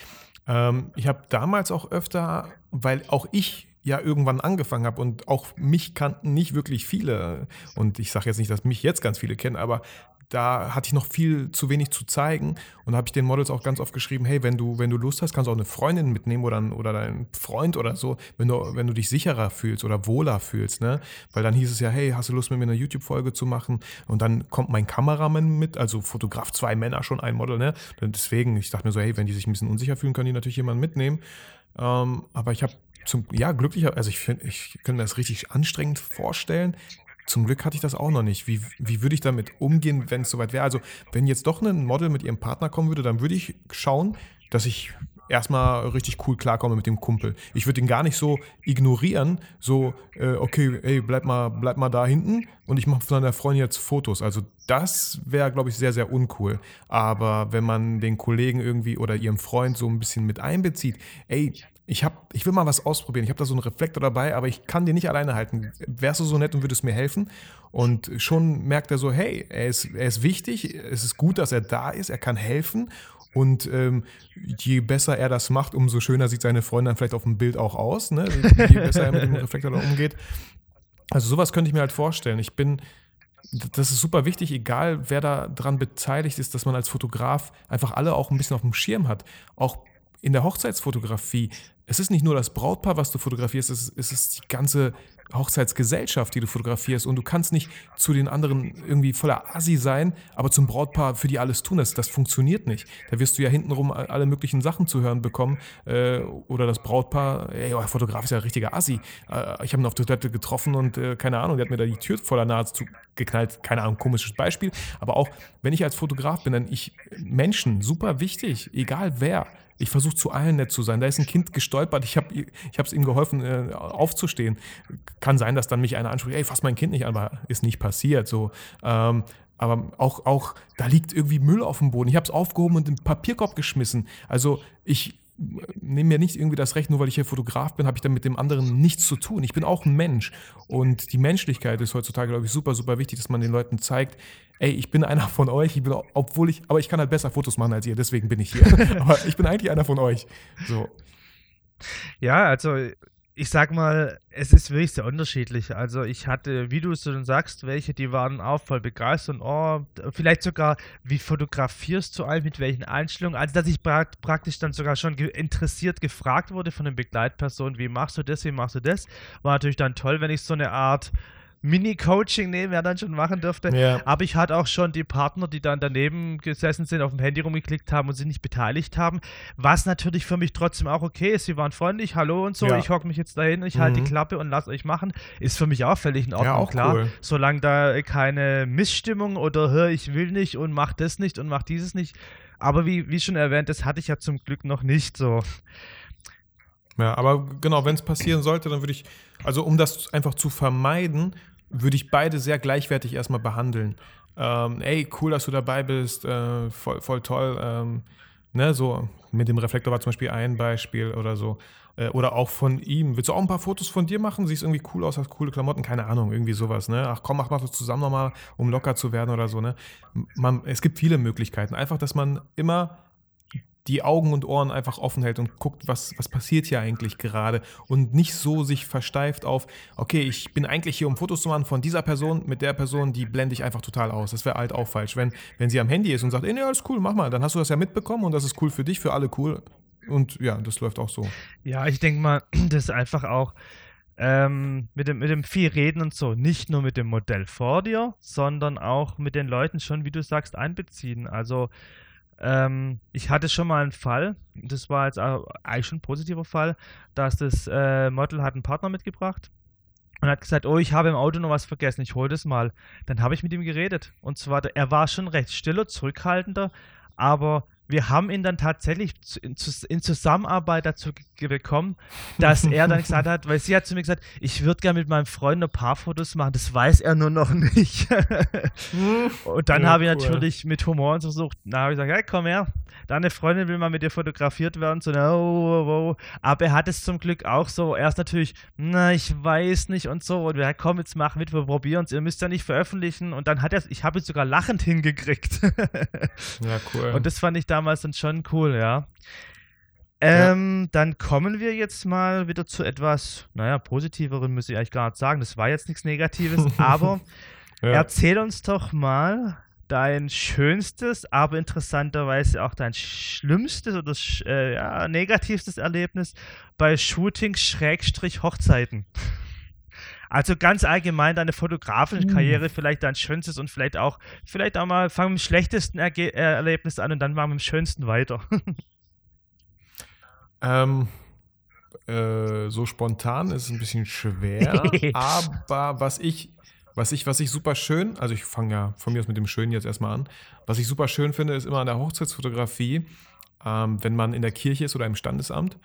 Ähm, ich habe damals auch öfter, weil auch ich ja irgendwann angefangen habe und auch mich kannten nicht wirklich viele. Und ich sage jetzt nicht, dass mich jetzt ganz viele kennen, aber da hatte ich noch viel zu wenig zu zeigen und habe ich den Models auch ganz oft geschrieben, hey, wenn du, wenn du Lust hast, kannst du auch eine Freundin mitnehmen oder, oder deinen Freund oder so, wenn du, wenn du dich sicherer fühlst oder wohler fühlst, ne? Weil dann hieß es ja, hey, hast du Lust mit mir eine YouTube-Folge zu machen? Und dann kommt mein Kameramann mit, also Fotograf, zwei Männer, schon ein Model, ne? Und deswegen, ich dachte mir so, hey, wenn die sich ein bisschen unsicher fühlen, können die natürlich jemanden mitnehmen. Ähm, aber ich habe zum, ja, glücklicher, also ich finde, ich kann mir das richtig anstrengend vorstellen, zum Glück hatte ich das auch noch nicht. Wie, wie würde ich damit umgehen, wenn es soweit wäre? Also, wenn jetzt doch ein Model mit ihrem Partner kommen würde, dann würde ich schauen, dass ich erstmal richtig cool klarkomme mit dem Kumpel. Ich würde ihn gar nicht so ignorieren, so, äh, okay, ey, bleib mal, bleib mal da hinten und ich mache von deiner Freundin jetzt Fotos. Also das wäre, glaube ich, sehr, sehr uncool. Aber wenn man den Kollegen irgendwie oder ihrem Freund so ein bisschen mit einbezieht, ey, ich, hab, ich will mal was ausprobieren. Ich habe da so einen Reflektor dabei, aber ich kann den nicht alleine halten. Wärst du so nett und würdest mir helfen? Und schon merkt er so, hey, er ist, er ist wichtig, es ist gut, dass er da ist, er kann helfen. Und ähm, je besser er das macht, umso schöner sieht seine Freundin dann vielleicht auf dem Bild auch aus, ne? je besser er mit dem Reflektor da umgeht. Also sowas könnte ich mir halt vorstellen. Ich bin, das ist super wichtig, egal wer da dran beteiligt ist, dass man als Fotograf einfach alle auch ein bisschen auf dem Schirm hat. Auch in der Hochzeitsfotografie, es ist nicht nur das Brautpaar, was du fotografierst, es ist, es ist die ganze Hochzeitsgesellschaft, die du fotografierst. Und du kannst nicht zu den anderen irgendwie voller Assi sein, aber zum Brautpaar für die alles tun. Das, das funktioniert nicht. Da wirst du ja hintenrum alle möglichen Sachen zu hören bekommen. Äh, oder das Brautpaar, ey, der Fotograf ist ja ein richtiger Assi. Äh, ich habe ihn auf der Toilette getroffen und äh, keine Ahnung, der hat mir da die Tür voller Nase zugeknallt. Keine Ahnung, komisches Beispiel. Aber auch, wenn ich als Fotograf bin, dann ich Menschen, super wichtig, egal wer. Ich versuche zu allen nett zu sein. Da ist ein Kind gestolpert. Ich habe es ihm geholfen, äh, aufzustehen. Kann sein, dass dann mich einer anspricht, ey, fass mein Kind nicht an, aber ist nicht passiert. So. Ähm, aber auch, auch, da liegt irgendwie Müll auf dem Boden. Ich habe es aufgehoben und in den Papierkorb geschmissen. Also ich nehme mir nicht irgendwie das Recht, nur weil ich hier Fotograf bin, habe ich dann mit dem anderen nichts zu tun. Ich bin auch ein Mensch. Und die Menschlichkeit ist heutzutage, glaube ich, super, super wichtig, dass man den Leuten zeigt, ey, ich bin einer von euch, ich bin, obwohl ich, aber ich kann halt besser Fotos machen als ihr, deswegen bin ich hier. aber ich bin eigentlich einer von euch. So. Ja, also ich sag mal, es ist wirklich sehr unterschiedlich. Also ich hatte, wie du es schon sagst, welche, die waren auch voll begeistert. Oh, vielleicht sogar, wie fotografierst du all, mit welchen Einstellungen? Also dass ich pra praktisch dann sogar schon ge interessiert gefragt wurde von den Begleitpersonen, wie machst du das, wie machst du das? War natürlich dann toll, wenn ich so eine Art Mini-Coaching nehmen, wer dann schon machen dürfte. Ja. Aber ich hatte auch schon die Partner, die dann daneben gesessen sind, auf dem Handy rumgeklickt haben und sich nicht beteiligt haben. Was natürlich für mich trotzdem auch okay ist. Sie waren freundlich, hallo und so. Ja. Ich hocke mich jetzt dahin, ich mhm. halte die Klappe und lasse euch machen. Ist für mich auch völlig in Ordnung, ja, klar. Cool. Solange da keine Missstimmung oder hör, ich will nicht und mach das nicht und mach dieses nicht. Aber wie, wie schon erwähnt, das hatte ich ja zum Glück noch nicht so. Ja, aber genau, wenn es passieren sollte, dann würde ich, also um das einfach zu vermeiden, würde ich beide sehr gleichwertig erstmal behandeln. Ähm, ey, cool, dass du dabei bist, äh, voll, voll toll. Ähm, ne, so mit dem Reflektor war zum Beispiel ein Beispiel oder so. Äh, oder auch von ihm. Willst du auch ein paar Fotos von dir machen? Siehst irgendwie cool aus, hast coole Klamotten, keine Ahnung, irgendwie sowas, ne? Ach komm, mach mal das zusammen nochmal, um locker zu werden oder so, ne? Man, es gibt viele Möglichkeiten. Einfach, dass man immer die Augen und Ohren einfach offen hält und guckt, was, was passiert hier eigentlich gerade und nicht so sich versteift auf, okay, ich bin eigentlich hier, um Fotos zu machen von dieser Person mit der Person, die blende ich einfach total aus. Das wäre halt auch falsch. Wenn, wenn sie am Handy ist und sagt, ey, nee, alles cool, mach mal, dann hast du das ja mitbekommen und das ist cool für dich, für alle cool. Und ja, das läuft auch so. Ja, ich denke mal, das ist einfach auch ähm, mit, dem, mit dem viel Reden und so, nicht nur mit dem Modell vor dir, sondern auch mit den Leuten schon, wie du sagst, einbeziehen. Also ähm, ich hatte schon mal einen Fall, das war jetzt eigentlich schon ein positiver Fall, dass das äh, Model hat einen Partner mitgebracht und hat gesagt, oh, ich habe im Auto noch was vergessen, ich hole das mal. Dann habe ich mit ihm geredet. Und zwar, er war schon recht stiller, zurückhaltender, aber wir haben ihn dann tatsächlich in, Zusammenarbeit dazu bekommen, dass er dann gesagt hat, weil sie hat zu mir gesagt, ich würde gerne mit meinem Freund ein paar Fotos machen, das weiß er nur noch nicht. und dann ja, habe ich cool. natürlich mit Humor versucht, na, habe ich gesagt, hey, komm her, deine Freundin will mal mit dir fotografiert werden, so, oh, oh, oh. aber er hat es zum Glück auch so, erst natürlich, na, ich weiß nicht und so, und wir, komm, jetzt mach mit, wir probieren es, ihr müsst ja nicht veröffentlichen, und dann hat er, ich habe es sogar lachend hingekriegt. ja, cool. Und das fand ich damals dann schon cool, ja. Ähm, ja. Dann kommen wir jetzt mal wieder zu etwas, naja, positiveren, müsste ich eigentlich gar nicht sagen. Das war jetzt nichts Negatives, aber ja. erzähl uns doch mal dein schönstes, aber interessanterweise auch dein schlimmstes oder äh, ja, negativstes Erlebnis bei Shootings Schrägstrich Hochzeiten? Also ganz allgemein deine fotografische. Karriere, vielleicht dein schönstes und vielleicht auch, vielleicht auch mal fangen mit dem schlechtesten Erge Erlebnis an und dann machen wir mit dem schönsten weiter. ähm, äh, so spontan ist es ein bisschen schwer, aber was ich, was ich, was ich super schön, also ich fange ja von mir aus mit dem Schönen jetzt erstmal an, was ich super schön finde, ist immer an der Hochzeitsfotografie, ähm, wenn man in der Kirche ist oder im Standesamt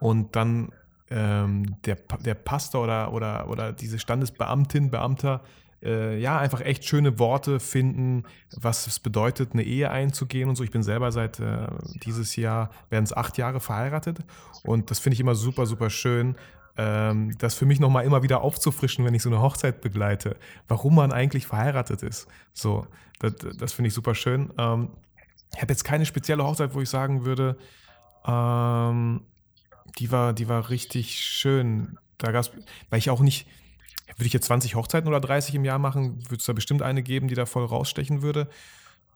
und dann ähm, der, der Pastor oder, oder, oder diese Standesbeamtin, Beamter, äh, ja, einfach echt schöne Worte finden, was es bedeutet, eine Ehe einzugehen und so. Ich bin selber seit äh, dieses Jahr, werden es acht Jahre verheiratet und das finde ich immer super, super schön, ähm, das für mich nochmal immer wieder aufzufrischen, wenn ich so eine Hochzeit begleite, warum man eigentlich verheiratet ist. So, das, das finde ich super schön. Ähm, ich habe jetzt keine spezielle Hochzeit, wo ich sagen würde, ähm, die war, die war richtig schön. Da gab's, weil ich auch nicht, würde ich jetzt 20 Hochzeiten oder 30 im Jahr machen, würde es da bestimmt eine geben, die da voll rausstechen würde.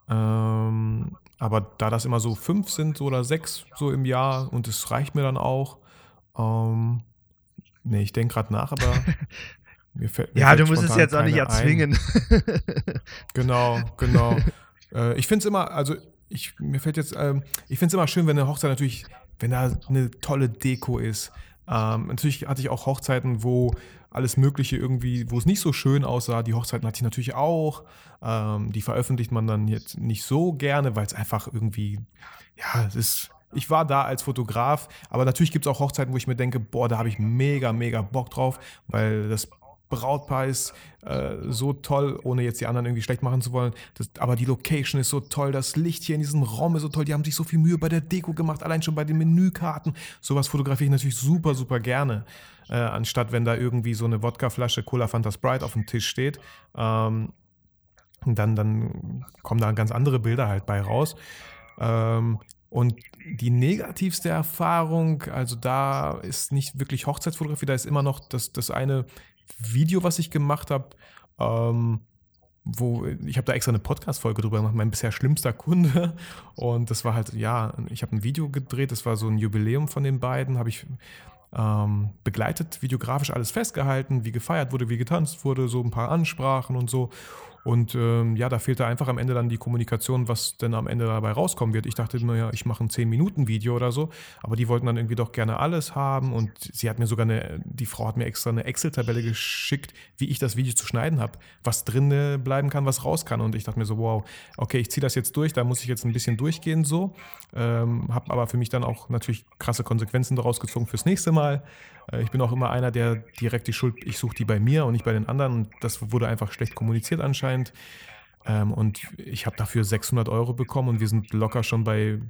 Ähm, aber da das immer so fünf sind oder sechs so im Jahr und es reicht mir dann auch. Ähm, nee, ich denke gerade nach, aber mir fällt mir Ja, fällt du musst es jetzt auch nicht erzwingen. genau, genau. Äh, ich finde es immer, also ich, mir fällt jetzt, ähm, ich finde es immer schön, wenn eine Hochzeit natürlich, wenn da eine tolle Deko ist. Ähm, natürlich hatte ich auch Hochzeiten, wo alles Mögliche irgendwie, wo es nicht so schön aussah. Die Hochzeiten hatte ich natürlich auch. Ähm, die veröffentlicht man dann jetzt nicht so gerne, weil es einfach irgendwie, ja, es ist. Ich war da als Fotograf, aber natürlich gibt es auch Hochzeiten, wo ich mir denke, boah, da habe ich mega, mega Bock drauf, weil das Brautpaar ist äh, so toll, ohne jetzt die anderen irgendwie schlecht machen zu wollen. Das, aber die Location ist so toll, das Licht hier in diesem Raum ist so toll. Die haben sich so viel Mühe bei der Deko gemacht, allein schon bei den Menükarten. Sowas fotografiere ich natürlich super, super gerne. Äh, anstatt wenn da irgendwie so eine Wodkaflasche Cola Fanta Sprite auf dem Tisch steht. Ähm, dann, dann kommen da ganz andere Bilder halt bei raus. Ähm, und die negativste Erfahrung, also da ist nicht wirklich Hochzeitsfotografie, da ist immer noch das, das eine Video, was ich gemacht habe, ähm, wo ich habe da extra eine Podcast-Folge drüber gemacht, mein bisher schlimmster Kunde. Und das war halt, ja, ich habe ein Video gedreht, das war so ein Jubiläum von den beiden, habe ich ähm, begleitet, videografisch alles festgehalten, wie gefeiert wurde, wie getanzt wurde, so ein paar Ansprachen und so. Und ähm, ja, da fehlte einfach am Ende dann die Kommunikation, was denn am Ende dabei rauskommen wird. Ich dachte immer, ja, ich mache ein 10-Minuten-Video oder so, aber die wollten dann irgendwie doch gerne alles haben und sie hat mir sogar eine, die Frau hat mir extra eine Excel-Tabelle geschickt, wie ich das Video zu schneiden habe, was drin bleiben kann, was raus kann. Und ich dachte mir so, wow, okay, ich ziehe das jetzt durch, da muss ich jetzt ein bisschen durchgehen so. Ähm, habe aber für mich dann auch natürlich krasse Konsequenzen daraus gezogen fürs nächste Mal. Äh, ich bin auch immer einer, der direkt die Schuld, ich suche die bei mir und nicht bei den anderen. Und das wurde einfach schlecht kommuniziert anscheinend. Ähm, und ich habe dafür 600 Euro bekommen und wir sind locker schon bei,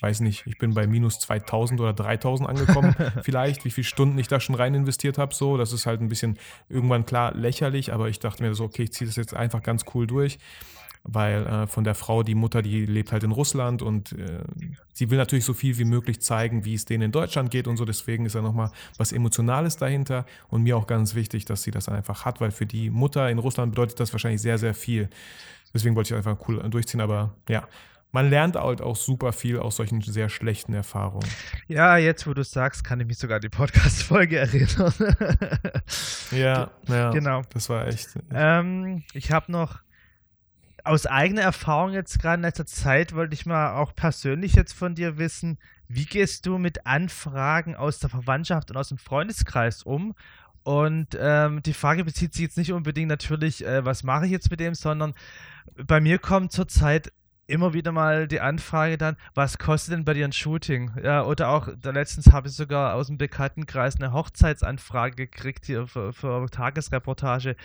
weiß nicht, ich bin bei minus 2000 oder 3000 angekommen, vielleicht, wie viele Stunden ich da schon rein investiert habe. So, das ist halt ein bisschen irgendwann klar lächerlich, aber ich dachte mir so, okay, ich ziehe das jetzt einfach ganz cool durch weil äh, von der Frau, die Mutter, die lebt halt in Russland und äh, sie will natürlich so viel wie möglich zeigen, wie es denen in Deutschland geht und so. Deswegen ist da nochmal was Emotionales dahinter und mir auch ganz wichtig, dass sie das einfach hat, weil für die Mutter in Russland bedeutet das wahrscheinlich sehr, sehr viel. Deswegen wollte ich einfach cool durchziehen, aber ja. Man lernt halt auch super viel aus solchen sehr schlechten Erfahrungen. Ja, jetzt wo du sagst, kann ich mich sogar an die Podcast-Folge erinnern. ja, ja, genau. Das war echt. Ähm, ich habe noch aus eigener Erfahrung jetzt gerade in letzter Zeit wollte ich mal auch persönlich jetzt von dir wissen, wie gehst du mit Anfragen aus der Verwandtschaft und aus dem Freundeskreis um? Und ähm, die Frage bezieht sich jetzt nicht unbedingt natürlich, äh, was mache ich jetzt mit dem, sondern bei mir kommt zurzeit immer wieder mal die Anfrage dann, was kostet denn bei dir ein Shooting? Ja, oder auch, da letztens habe ich sogar aus dem Bekanntenkreis eine Hochzeitsanfrage gekriegt hier für, für Tagesreportage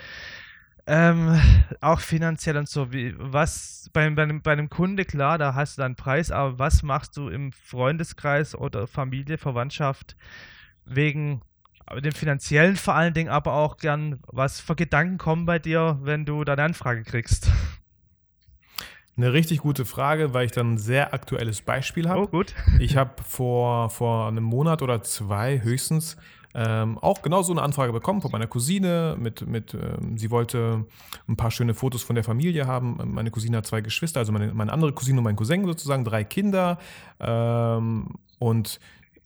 ähm, auch finanziell und so, wie, was bei, bei, einem, bei einem Kunde, klar, da hast du deinen Preis, aber was machst du im Freundeskreis oder Familie, Verwandtschaft wegen dem finanziellen vor allen Dingen, aber auch gern, was für Gedanken kommen bei dir, wenn du deine Anfrage kriegst? Eine richtig gute Frage, weil ich dann ein sehr aktuelles Beispiel habe. Oh, gut. Ich habe vor, vor einem Monat oder zwei höchstens ähm, auch genau so eine Anfrage bekommen von meiner Cousine. Mit, mit, ähm, sie wollte ein paar schöne Fotos von der Familie haben. Meine Cousine hat zwei Geschwister, also meine, meine andere Cousine und mein Cousin sozusagen, drei Kinder ähm, und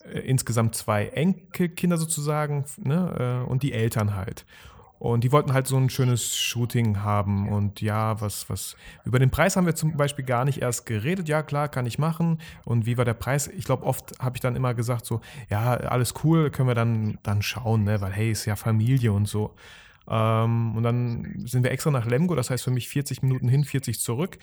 äh, insgesamt zwei Enkelkinder sozusagen ne, äh, und die Eltern halt. Und die wollten halt so ein schönes Shooting haben. Und ja, was, was. Über den Preis haben wir zum Beispiel gar nicht erst geredet. Ja, klar, kann ich machen. Und wie war der Preis? Ich glaube, oft habe ich dann immer gesagt, so, ja, alles cool, können wir dann, dann schauen, ne? Weil, hey, ist ja Familie und so. Ähm, und dann sind wir extra nach Lemgo, das heißt für mich 40 Minuten hin, 40 zurück.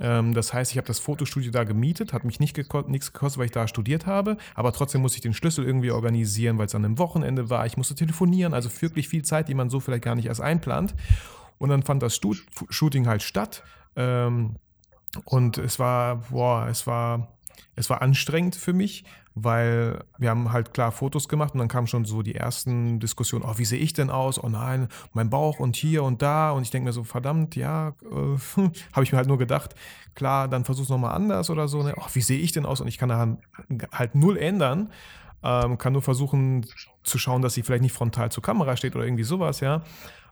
Ähm, das heißt, ich habe das Fotostudio da gemietet, hat mich nicht geko nichts gekostet, weil ich da studiert habe, aber trotzdem musste ich den Schlüssel irgendwie organisieren, weil es an einem Wochenende war. Ich musste telefonieren, also wirklich viel Zeit, die man so vielleicht gar nicht erst einplant. Und dann fand das Stud Shooting halt statt. Ähm, und es war, boah, es war, es war anstrengend für mich, weil wir haben halt klar Fotos gemacht und dann kamen schon so die ersten Diskussionen, oh, wie sehe ich denn aus? Oh nein, mein Bauch und hier und da. Und ich denke mir so, verdammt, ja, äh, habe ich mir halt nur gedacht, klar, dann versuch's nochmal anders oder so. Ne? Oh, wie sehe ich denn aus? Und ich kann da halt null ändern. Ähm, kann nur versuchen zu schauen, dass sie vielleicht nicht frontal zur Kamera steht oder irgendwie sowas, ja.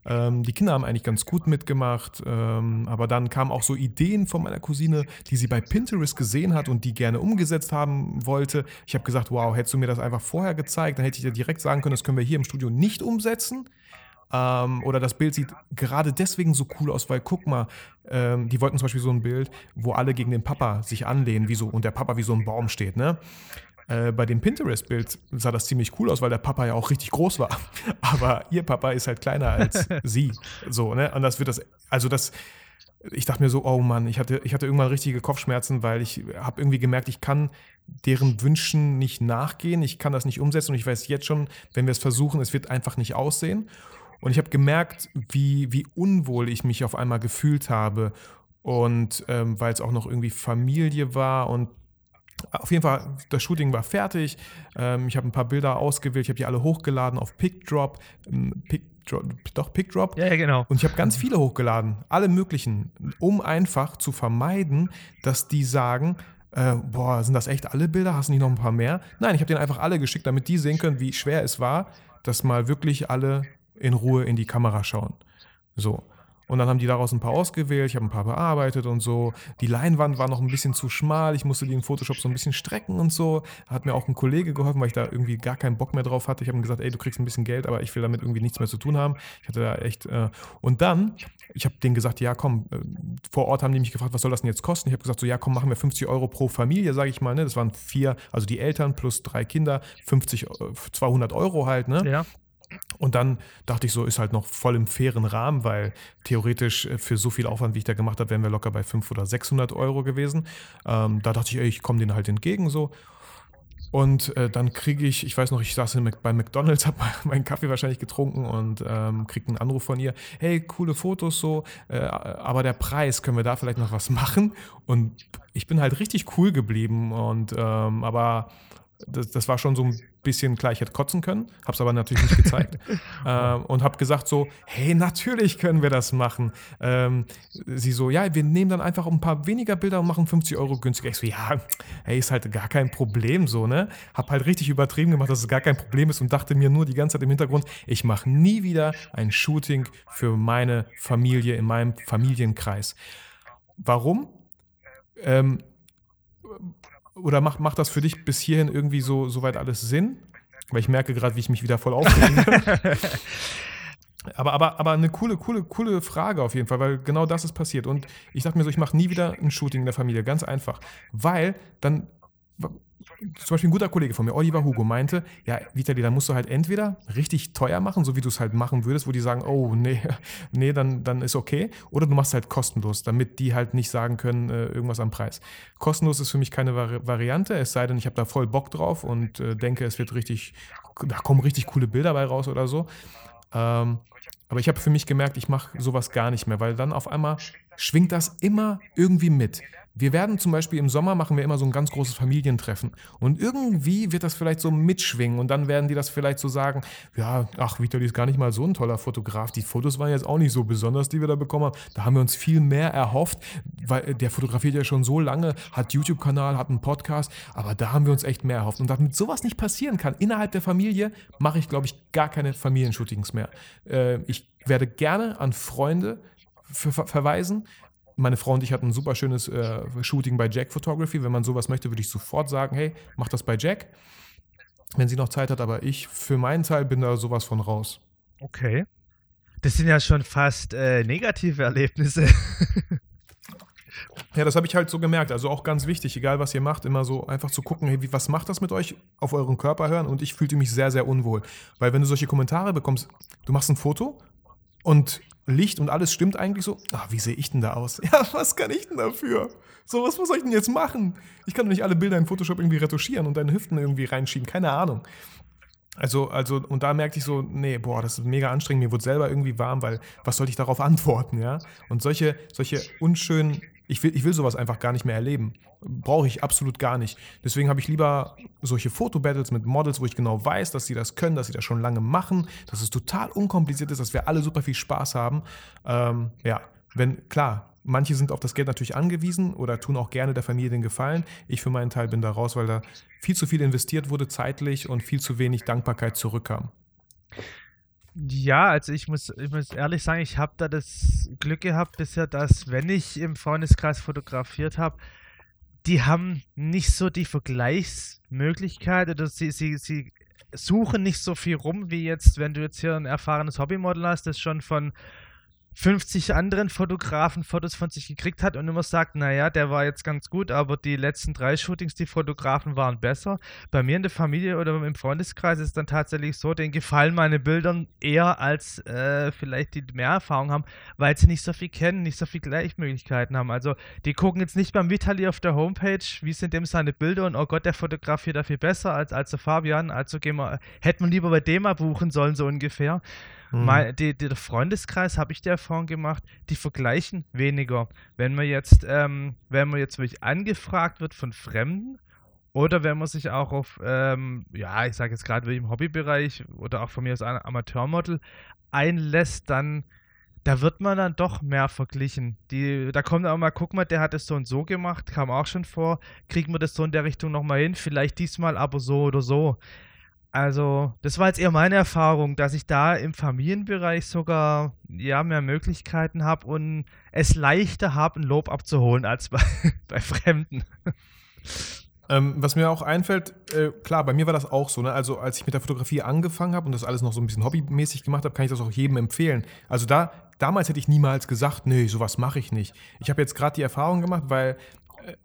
Ähm, die Kinder haben eigentlich ganz gut mitgemacht, ähm, aber dann kamen auch so Ideen von meiner Cousine, die sie bei Pinterest gesehen hat und die gerne umgesetzt haben wollte. Ich habe gesagt, wow, hättest du mir das einfach vorher gezeigt, dann hätte ich dir direkt sagen können, das können wir hier im Studio nicht umsetzen. Ähm, oder das Bild sieht gerade deswegen so cool aus, weil guck mal, ähm, die wollten zum Beispiel so ein Bild, wo alle gegen den Papa sich anlehnen, wie so, und der Papa wie so ein Baum steht, ne? Äh, bei dem Pinterest-Bild sah das ziemlich cool aus, weil der Papa ja auch richtig groß war. Aber ihr Papa ist halt kleiner als sie. So, ne? Und das wird das, also das, ich dachte mir so, oh Mann, ich hatte, ich hatte irgendwann richtige Kopfschmerzen, weil ich habe irgendwie gemerkt, ich kann deren Wünschen nicht nachgehen, ich kann das nicht umsetzen und ich weiß jetzt schon, wenn wir es versuchen, es wird einfach nicht aussehen. Und ich habe gemerkt, wie, wie unwohl ich mich auf einmal gefühlt habe. Und ähm, weil es auch noch irgendwie Familie war und auf jeden Fall, das Shooting war fertig. Ähm, ich habe ein paar Bilder ausgewählt. Ich habe die alle hochgeladen auf PickDrop. Ähm, PickDrop doch, PickDrop. Ja, ja, genau. Und ich habe ganz viele hochgeladen. Alle möglichen. Um einfach zu vermeiden, dass die sagen, äh, boah, sind das echt alle Bilder? Hast du nicht noch ein paar mehr? Nein, ich habe denen einfach alle geschickt, damit die sehen können, wie schwer es war, dass mal wirklich alle in Ruhe in die Kamera schauen. So. Und dann haben die daraus ein paar ausgewählt, ich habe ein paar bearbeitet und so. Die Leinwand war noch ein bisschen zu schmal, ich musste die in Photoshop so ein bisschen strecken und so. Hat mir auch ein Kollege geholfen, weil ich da irgendwie gar keinen Bock mehr drauf hatte. Ich habe ihm gesagt, ey, du kriegst ein bisschen Geld, aber ich will damit irgendwie nichts mehr zu tun haben. Ich hatte da echt. Äh und dann, ich habe denen gesagt, ja komm, äh, vor Ort haben die mich gefragt, was soll das denn jetzt kosten? Ich habe gesagt, so ja komm, machen wir 50 Euro pro Familie, sage ich mal. Ne? Das waren vier, also die Eltern plus drei Kinder, 50, 200 äh, Euro halt. Ne? Ja. Und dann dachte ich so, ist halt noch voll im fairen Rahmen, weil theoretisch äh, für so viel Aufwand, wie ich da gemacht habe, wären wir locker bei 500 oder 600 Euro gewesen. Ähm, da dachte ich, ey, ich komme denen halt entgegen so. Und äh, dann kriege ich, ich weiß noch, ich saß bei McDonalds, habe meinen Kaffee wahrscheinlich getrunken und ähm, kriege einen Anruf von ihr. Hey, coole Fotos so, äh, aber der Preis, können wir da vielleicht noch was machen? Und ich bin halt richtig cool geblieben und ähm, aber das, das, war schon so ein bisschen klar, ich hätte kotzen können, habe es aber natürlich nicht gezeigt ähm, und habe gesagt so, hey, natürlich können wir das machen. Ähm, sie so, ja, wir nehmen dann einfach ein paar weniger Bilder und machen 50 Euro günstiger. Ich so, ja, hey, ist halt gar kein Problem so, ne? Hab halt richtig übertrieben gemacht, dass es gar kein Problem ist und dachte mir nur die ganze Zeit im Hintergrund, ich mache nie wieder ein Shooting für meine Familie in meinem Familienkreis. Warum? Ähm, oder macht, macht das für dich bis hierhin irgendwie so soweit alles Sinn? Weil ich merke gerade, wie ich mich wieder voll aufrege. aber, aber, aber eine coole, coole, coole Frage auf jeden Fall, weil genau das ist passiert. Und ich dachte mir so, ich mache nie wieder ein Shooting in der Familie, ganz einfach. Weil dann zum Beispiel ein guter Kollege von mir, Oliver Hugo, meinte, ja, Vitali, dann musst du halt entweder richtig teuer machen, so wie du es halt machen würdest, wo die sagen, oh, nee, nee, dann, dann ist okay, oder du machst halt kostenlos, damit die halt nicht sagen können, äh, irgendwas am Preis. Kostenlos ist für mich keine Vari Variante, es sei denn, ich habe da voll Bock drauf und äh, denke, es wird richtig, da kommen richtig coole Bilder bei raus oder so. Ähm, Aber ich habe für mich gemerkt, ich mache sowas gar nicht mehr, weil dann auf einmal schwingt das immer irgendwie mit. Wir werden zum Beispiel im Sommer machen wir immer so ein ganz großes Familientreffen. Und irgendwie wird das vielleicht so mitschwingen. Und dann werden die das vielleicht so sagen: Ja, ach, Vitali ist gar nicht mal so ein toller Fotograf. Die Fotos waren jetzt auch nicht so besonders, die wir da bekommen haben. Da haben wir uns viel mehr erhofft, weil der fotografiert ja schon so lange, hat YouTube-Kanal, hat einen Podcast. Aber da haben wir uns echt mehr erhofft. Und damit sowas nicht passieren kann, innerhalb der Familie, mache ich, glaube ich, gar keine Familienshootings mehr. Äh, ich werde gerne an Freunde verweisen meine Frau und ich hatten ein super schönes äh, Shooting bei Jack Photography. Wenn man sowas möchte, würde ich sofort sagen, hey, mach das bei Jack, wenn sie noch Zeit hat. Aber ich für meinen Teil bin da sowas von raus. Okay. Das sind ja schon fast äh, negative Erlebnisse. Ja, das habe ich halt so gemerkt. Also auch ganz wichtig, egal was ihr macht, immer so einfach zu gucken, hey, wie, was macht das mit euch, auf euren Körper hören. Und ich fühlte mich sehr, sehr unwohl. Weil wenn du solche Kommentare bekommst, du machst ein Foto und Licht und alles stimmt eigentlich so. Ach, wie sehe ich denn da aus? Ja, was kann ich denn dafür? So, was muss ich denn jetzt machen? Ich kann doch nicht alle Bilder in Photoshop irgendwie retuschieren und deine Hüften irgendwie reinschieben. Keine Ahnung. Also, also, und da merkte ich so, nee, boah, das ist mega anstrengend. Mir wurde selber irgendwie warm, weil was soll ich darauf antworten, ja? Und solche, solche unschönen ich will, ich will sowas einfach gar nicht mehr erleben. Brauche ich absolut gar nicht. Deswegen habe ich lieber solche Fotobattles mit Models, wo ich genau weiß, dass sie das können, dass sie das schon lange machen, dass es total unkompliziert ist, dass wir alle super viel Spaß haben. Ähm, ja, wenn, klar, manche sind auf das Geld natürlich angewiesen oder tun auch gerne der Familie den Gefallen. Ich für meinen Teil bin da raus, weil da viel zu viel investiert wurde zeitlich und viel zu wenig Dankbarkeit zurückkam. Ja, also ich muss, ich muss ehrlich sagen, ich habe da das Glück gehabt bisher, dass wenn ich im Freundeskreis fotografiert habe, die haben nicht so die Vergleichsmöglichkeit oder sie, sie, sie suchen nicht so viel rum, wie jetzt, wenn du jetzt hier ein erfahrenes Hobbymodel hast, das schon von 50 anderen Fotografen Fotos von sich gekriegt hat und immer sagt, naja, der war jetzt ganz gut, aber die letzten drei Shootings, die Fotografen waren besser. Bei mir in der Familie oder im Freundeskreis ist es dann tatsächlich so, denen gefallen meine Bilder eher als äh, vielleicht die mehr Erfahrung haben, weil sie nicht so viel kennen, nicht so viele Gleichmöglichkeiten haben. Also die gucken jetzt nicht beim Vitali auf der Homepage, wie sind dem seine Bilder und oh Gott, der fotografiert da viel besser als, als der Fabian, also gehen wir, hätten wir lieber bei dem mal buchen sollen, so ungefähr. Mhm. Mein, die, die, der Freundeskreis habe ich die Erfahrung gemacht, die vergleichen weniger. Wenn man jetzt, ähm, wenn man jetzt wirklich angefragt wird von Fremden oder wenn man sich auch auf, ähm, ja, ich sage jetzt gerade im Hobbybereich oder auch von mir als Amateurmodel einlässt, dann da wird man dann doch mehr verglichen. Die, da kommt auch mal, guck mal, der hat es so und so gemacht, kam auch schon vor, kriegen wir das so in der Richtung nochmal hin, vielleicht diesmal aber so oder so. Also, das war jetzt eher meine Erfahrung, dass ich da im Familienbereich sogar ja mehr Möglichkeiten habe und es leichter habe, ein Lob abzuholen als bei, bei Fremden. Ähm, was mir auch einfällt, äh, klar, bei mir war das auch so. Ne? Also, als ich mit der Fotografie angefangen habe und das alles noch so ein bisschen hobbymäßig gemacht habe, kann ich das auch jedem empfehlen. Also, da, damals hätte ich niemals gesagt, nee, sowas mache ich nicht. Ich habe jetzt gerade die Erfahrung gemacht, weil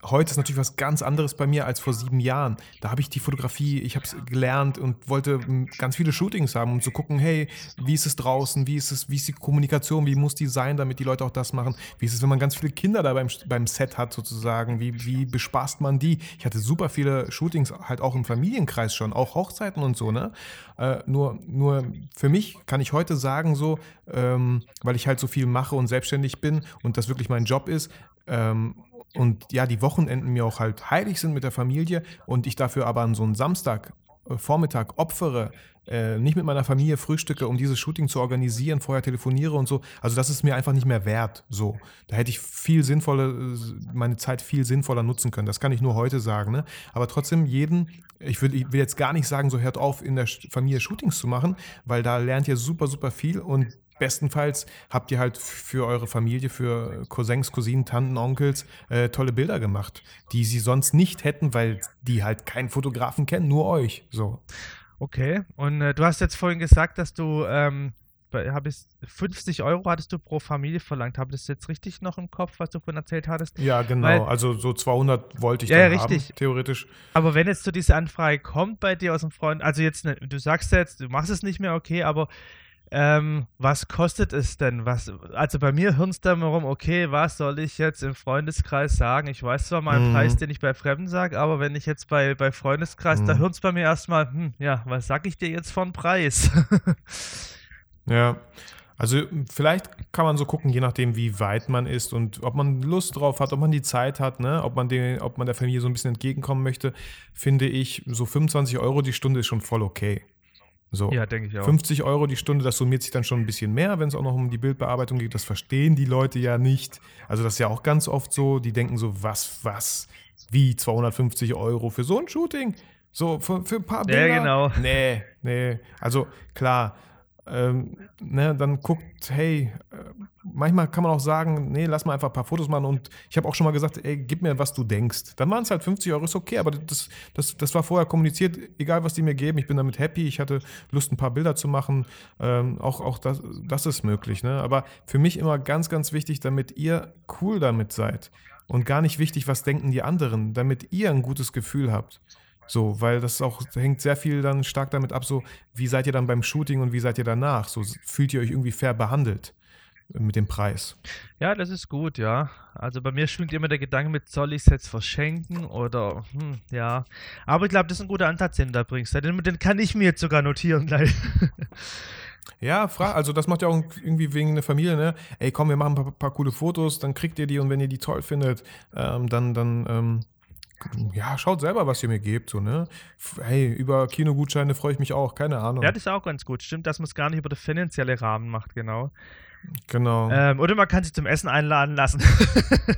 heute ist natürlich was ganz anderes bei mir als vor sieben Jahren. Da habe ich die Fotografie, ich habe es gelernt und wollte ganz viele Shootings haben, um zu gucken, hey, wie ist es draußen, wie ist es, wie ist die Kommunikation, wie muss die sein, damit die Leute auch das machen? Wie ist es, wenn man ganz viele Kinder da beim, beim Set hat sozusagen? Wie, wie bespaßt man die? Ich hatte super viele Shootings halt auch im Familienkreis schon, auch Hochzeiten und so, ne? Äh, nur, nur für mich kann ich heute sagen, so, ähm, weil ich halt so viel mache und selbstständig bin und das wirklich mein Job ist, ähm, und ja, die Wochenenden mir auch halt heilig sind mit der Familie und ich dafür aber an so einen Samstag äh, Vormittag opfere, äh, nicht mit meiner Familie frühstücke, um dieses Shooting zu organisieren, vorher telefoniere und so. Also das ist mir einfach nicht mehr wert. So, da hätte ich viel sinnvoller, meine Zeit viel sinnvoller nutzen können. Das kann ich nur heute sagen. Ne? Aber trotzdem jeden, ich will, ich will jetzt gar nicht sagen, so hört auf, in der Familie Shootings zu machen, weil da lernt ihr super, super viel und bestenfalls habt ihr halt für eure Familie, für Cousins, Cousinen, Tanten, Onkels äh, tolle Bilder gemacht, die sie sonst nicht hätten, weil die halt keinen Fotografen kennen, nur euch. So. Okay, und äh, du hast jetzt vorhin gesagt, dass du ähm, habe ich 50 Euro hattest du pro Familie verlangt. Habe ich das jetzt richtig noch im Kopf, was du vorhin erzählt hattest? Ja, genau. Weil, also so 200 wollte ich ja, dann ja, richtig. haben, theoretisch. Aber wenn jetzt so diese Anfrage kommt bei dir aus dem Freund, also jetzt, ne, du sagst jetzt, du machst es nicht mehr, okay, aber ähm, was kostet es denn? Was, also bei mir rum, okay, was soll ich jetzt im Freundeskreis sagen? Ich weiß zwar mal einen mhm. Preis, den ich bei Fremden sage, aber wenn ich jetzt bei, bei Freundeskreis, mhm. da hören es bei mir erstmal, hm, ja, was sag ich dir jetzt von Preis? ja, Also vielleicht kann man so gucken, je nachdem, wie weit man ist und ob man Lust drauf hat, ob man die Zeit hat, ne? ob, man den, ob man der Familie so ein bisschen entgegenkommen möchte, finde ich, so 25 Euro die Stunde ist schon voll okay. So. Ja, denke ich auch. 50 Euro die Stunde, das summiert sich dann schon ein bisschen mehr, wenn es auch noch um die Bildbearbeitung geht. Das verstehen die Leute ja nicht. Also das ist ja auch ganz oft so, die denken so, was, was, wie 250 Euro für so ein Shooting? So, für, für ein paar Bilder? Ja, genau. Nee, nee. Also klar, ähm, ne, dann guckt, hey, äh, manchmal kann man auch sagen, nee, lass mal einfach ein paar Fotos machen und ich habe auch schon mal gesagt, ey, gib mir, was du denkst. Dann waren es halt 50 Euro, ist okay, aber das, das, das war vorher kommuniziert, egal was die mir geben, ich bin damit happy, ich hatte Lust, ein paar Bilder zu machen, ähm, auch, auch das, das ist möglich, ne? aber für mich immer ganz, ganz wichtig, damit ihr cool damit seid und gar nicht wichtig, was denken die anderen, damit ihr ein gutes Gefühl habt. So, weil das auch hängt sehr viel dann stark damit ab, so wie seid ihr dann beim Shooting und wie seid ihr danach? So fühlt ihr euch irgendwie fair behandelt mit dem Preis. Ja, das ist gut, ja. Also bei mir schwingt immer der Gedanke mit, soll ich es jetzt verschenken oder hm, ja. Aber ich glaube, das ist ein guter Ansatz, den du da bringst. Den, den kann ich mir jetzt sogar notieren gleich. Ja, frag, also das macht ja auch irgendwie wegen der Familie, ne? Ey, komm, wir machen ein paar, paar coole Fotos, dann kriegt ihr die und wenn ihr die toll findet, ähm, dann, dann ähm, ja, schaut selber, was ihr mir gebt, so, ne? Hey, über Kinogutscheine freue ich mich auch, keine Ahnung. Ja, das ist auch ganz gut. Stimmt, dass man es gar nicht über den finanziellen Rahmen macht, genau. Genau. Ähm, oder man kann sich zum Essen einladen lassen.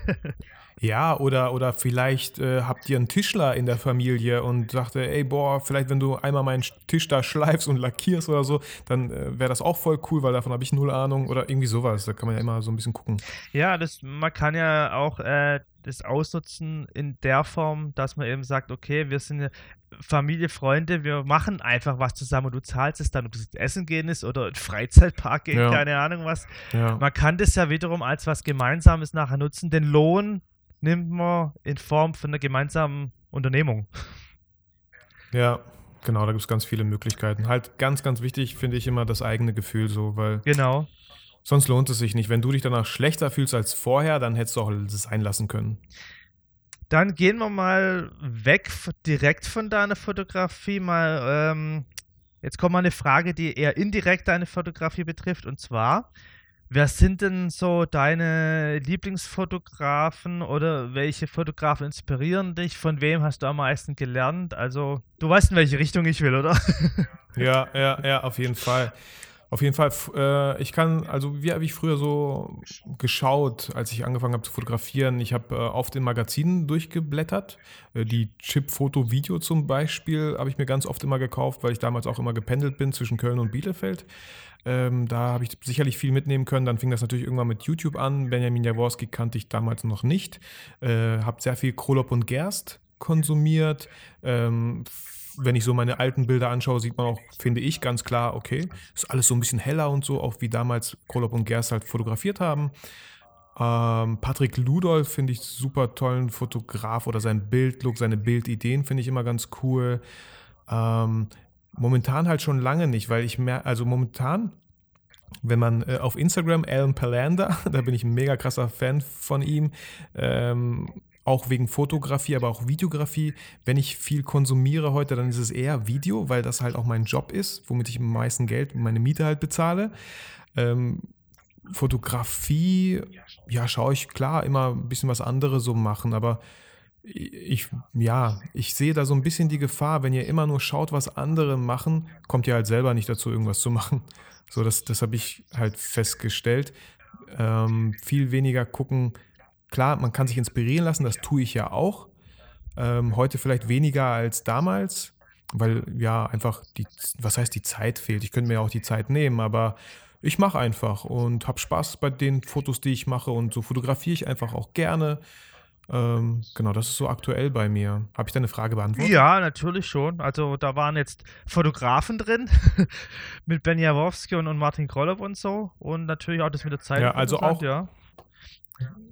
ja, oder, oder vielleicht äh, habt ihr einen Tischler in der Familie und sagt, ey, boah, vielleicht wenn du einmal meinen Tisch da schleifst und lackierst oder so, dann äh, wäre das auch voll cool, weil davon habe ich null Ahnung oder irgendwie sowas. Da kann man ja immer so ein bisschen gucken. Ja, das, man kann ja auch äh, das ausnutzen in der Form, dass man eben sagt, okay, wir sind Familie, Freunde, wir machen einfach was zusammen und du zahlst es dann, ob es Essen gehen ist oder in Freizeitpark gehen, ja. keine Ahnung was. Ja. Man kann das ja wiederum als was Gemeinsames nachher nutzen. Den Lohn nimmt man in Form von einer gemeinsamen Unternehmung. Ja, genau, da gibt es ganz viele Möglichkeiten. Halt ganz, ganz wichtig finde ich immer das eigene Gefühl so, weil. Genau. Sonst lohnt es sich nicht. Wenn du dich danach schlechter fühlst als vorher, dann hättest du auch es einlassen können. Dann gehen wir mal weg direkt von deiner Fotografie. Mal, ähm, jetzt kommt mal eine Frage, die eher indirekt deine Fotografie betrifft. Und zwar, wer sind denn so deine Lieblingsfotografen oder welche Fotografen inspirieren dich? Von wem hast du am meisten gelernt? Also, du weißt, in welche Richtung ich will, oder? Ja, ja, ja, auf jeden Fall. Auf jeden Fall, äh, ich kann, also wie habe ich früher so geschaut, als ich angefangen habe zu fotografieren? Ich habe äh, oft in Magazinen durchgeblättert. Äh, die Chip Foto Video zum Beispiel habe ich mir ganz oft immer gekauft, weil ich damals auch immer gependelt bin zwischen Köln und Bielefeld. Ähm, da habe ich sicherlich viel mitnehmen können. Dann fing das natürlich irgendwann mit YouTube an. Benjamin Jaworski kannte ich damals noch nicht. Äh, habe sehr viel Krolop und Gerst konsumiert. Ähm, wenn ich so meine alten Bilder anschaue, sieht man auch, finde ich, ganz klar, okay, ist alles so ein bisschen heller und so, auch wie damals Krolop und Gerst halt fotografiert haben. Ähm, Patrick Ludolf finde ich super tollen Fotograf oder sein Bildlook, seine Bildideen finde ich immer ganz cool. Ähm, momentan halt schon lange nicht, weil ich mehr, also momentan wenn man äh, auf Instagram Alan Palander, da bin ich ein mega krasser Fan von ihm, ähm, auch wegen Fotografie, aber auch Videografie. Wenn ich viel konsumiere heute, dann ist es eher Video, weil das halt auch mein Job ist, womit ich am meisten Geld, meine Miete halt bezahle. Ähm, Fotografie, ja, schaue ich klar immer ein bisschen was anderes so machen, aber ich, ja, ich sehe da so ein bisschen die Gefahr, wenn ihr immer nur schaut, was andere machen, kommt ihr halt selber nicht dazu, irgendwas zu machen. So, das, das habe ich halt festgestellt. Ähm, viel weniger gucken, Klar, man kann sich inspirieren lassen, das tue ich ja auch. Ähm, heute vielleicht weniger als damals, weil ja einfach die, was heißt die Zeit fehlt. Ich könnte mir ja auch die Zeit nehmen, aber ich mache einfach und habe Spaß bei den Fotos, die ich mache und so fotografiere ich einfach auch gerne. Ähm, genau, das ist so aktuell bei mir. Habe ich deine Frage beantwortet? Ja, natürlich schon. Also da waren jetzt Fotografen drin mit Ben Jaworski und, und Martin Krollow und so und natürlich auch das mit der Zeit. Ja, also auch, ja.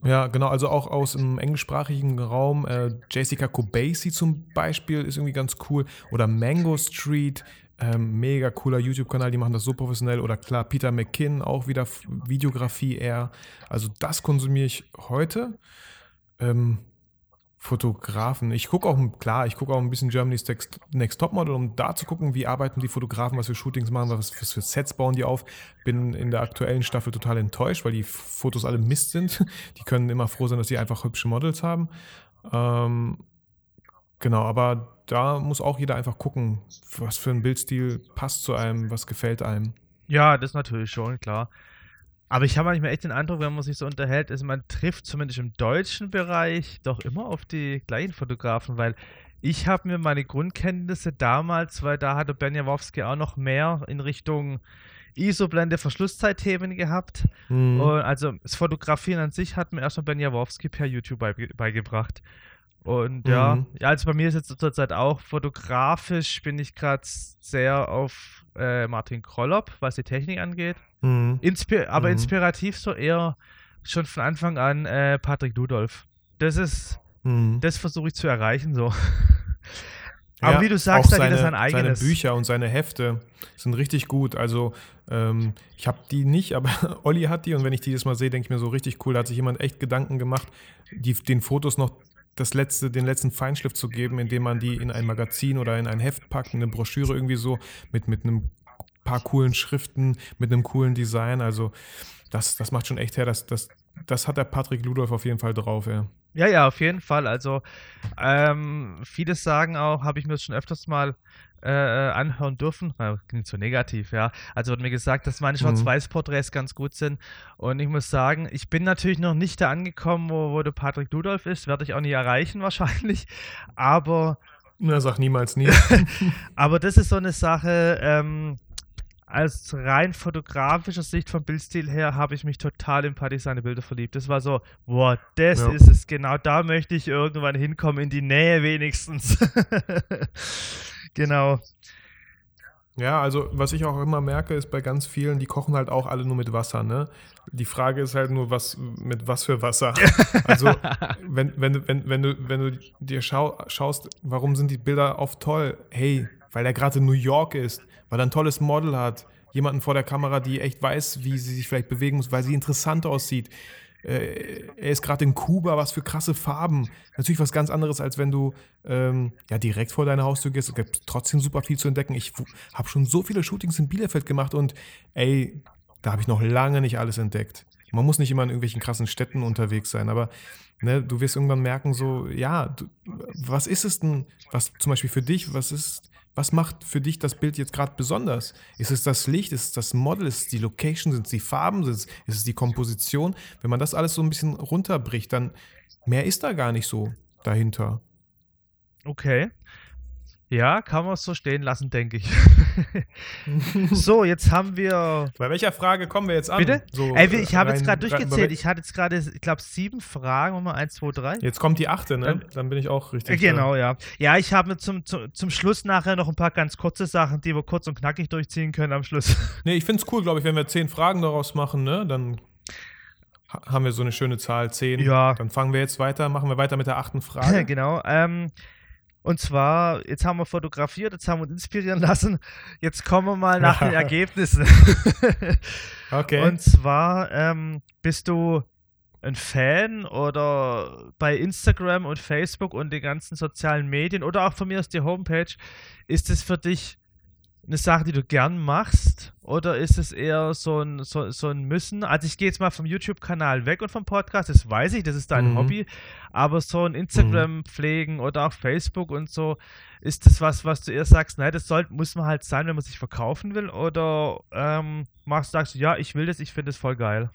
Ja, genau, also auch aus dem englischsprachigen Raum. Äh, Jessica Kobasi zum Beispiel ist irgendwie ganz cool. Oder Mango Street, ähm, mega cooler YouTube-Kanal, die machen das so professionell. Oder klar, Peter McKinn, auch wieder Videografie eher. Also das konsumiere ich heute. Ähm, Fotografen. Ich gucke auch, klar, ich gucke auch ein bisschen Germany's Next, Topmodel, um da zu gucken, wie arbeiten die Fotografen, was für Shootings machen, was, was für Sets bauen die auf. Bin in der aktuellen Staffel total enttäuscht, weil die Fotos alle Mist sind. Die können immer froh sein, dass sie einfach hübsche Models haben. Ähm, genau, aber da muss auch jeder einfach gucken, was für ein Bildstil passt zu einem, was gefällt einem. Ja, das natürlich schon, klar. Aber ich habe manchmal echt den Eindruck, wenn man sich so unterhält, ist man trifft zumindest im deutschen Bereich doch immer auf die gleichen Fotografen, weil ich habe mir meine Grundkenntnisse damals, weil da hatte Ben Jawowski auch noch mehr in Richtung ISO-Blende, Verschlusszeitthemen gehabt. Mhm. Und also das Fotografieren an sich hat mir erstmal Ben Jawowski per YouTube beigebracht. Und ja, mhm. ja, also bei mir ist jetzt zurzeit auch fotografisch bin ich gerade sehr auf äh, Martin Krollop, was die Technik angeht. Mhm. Inspir aber mhm. inspirativ so eher schon von Anfang an äh, Patrick Ludolf. Das ist, mhm. das versuche ich zu erreichen so. aber ja, wie du sagst, da geht das sein eigenes. Seine Bücher und seine Hefte sind richtig gut. Also ähm, ich habe die nicht, aber Olli hat die und wenn ich die jetzt mal sehe, denke ich mir so richtig cool. Da hat sich jemand echt Gedanken gemacht, die, den Fotos noch das letzte, den letzten Feinschliff zu geben, indem man die in ein Magazin oder in ein Heft packt, in eine Broschüre irgendwie so mit, mit einem paar coolen Schriften, mit einem coolen Design. Also das, das macht schon echt her. Das, das, das hat der Patrick Ludolf auf jeden Fall drauf, ja. Ja, ja, auf jeden Fall. Also ähm, vieles sagen auch, habe ich mir das schon öfters mal äh, anhören dürfen. klingt so negativ, ja. Also wird mir gesagt, dass meine mhm. Schwarz-Weiß-Porträts ganz gut sind. Und ich muss sagen, ich bin natürlich noch nicht da angekommen, wo, wo der Patrick Ludolf ist. Werde ich auch nie erreichen wahrscheinlich. Aber. Na, sag niemals nie. aber das ist so eine Sache, ähm, als rein fotografischer Sicht vom Bildstil her habe ich mich total in Paddy seine Bilder verliebt. Das war so, boah, das ja. ist es, genau da möchte ich irgendwann hinkommen, in die Nähe wenigstens. genau. Ja, also was ich auch immer merke, ist bei ganz vielen, die kochen halt auch alle nur mit Wasser, ne? Die Frage ist halt nur, was mit was für Wasser. also wenn, wenn, wenn, wenn, du, wenn du dir schau, schaust, warum sind die Bilder oft toll? Hey, weil er gerade in New York ist, weil er ein tolles Model hat, jemanden vor der Kamera, die echt weiß, wie sie sich vielleicht bewegen muss, weil sie interessant aussieht. Äh, er ist gerade in Kuba, was für krasse Farben. Natürlich was ganz anderes, als wenn du ähm, ja direkt vor deiner Haustür gehst. Es gibt trotzdem super viel zu entdecken. Ich habe schon so viele Shootings in Bielefeld gemacht und ey, da habe ich noch lange nicht alles entdeckt. Man muss nicht immer in irgendwelchen krassen Städten unterwegs sein, aber ne, du wirst irgendwann merken, so, ja, du, was ist es denn, was zum Beispiel für dich, was ist was macht für dich das Bild jetzt gerade besonders? Ist es das Licht? Ist es das Model? Ist es die Location? Sind es die Farben? Ist es, die Komposition? Wenn man das alles so ein bisschen runterbricht, dann mehr ist da gar nicht so dahinter. Okay. Ja, kann man es so stehen lassen, denke ich. so, jetzt haben wir. Bei welcher Frage kommen wir jetzt an? Bitte? So, Ey, ich habe jetzt gerade durchgezählt. Ich hatte jetzt gerade, ich glaube, sieben Fragen. Mal eins, zwei, drei. Jetzt kommt die achte, ne? Dann, Dann bin ich auch richtig. Genau, ja. Ja, ich habe zum, zum, zum Schluss nachher noch ein paar ganz kurze Sachen, die wir kurz und knackig durchziehen können am Schluss. Nee, ich finde es cool, glaube ich, wenn wir zehn Fragen daraus machen, ne? Dann haben wir so eine schöne Zahl, zehn. Ja. Dann fangen wir jetzt weiter, machen wir weiter mit der achten Frage. genau. Ähm, und zwar, jetzt haben wir fotografiert, jetzt haben wir uns inspirieren lassen. Jetzt kommen wir mal nach den Ergebnissen. okay. Und zwar, ähm, bist du ein Fan oder bei Instagram und Facebook und den ganzen sozialen Medien oder auch von mir aus die Homepage, ist es für dich eine Sache, die du gern machst? Oder ist es eher so ein, so, so ein Müssen? Also ich gehe jetzt mal vom YouTube-Kanal weg und vom Podcast, das weiß ich, das ist dein mhm. Hobby. Aber so ein Instagram mhm. pflegen oder auch Facebook und so, ist das was, was du eher sagst, nein, das soll, muss man halt sein, wenn man sich verkaufen will? Oder ähm, machst, sagst du, ja, ich will das, ich finde es voll geil?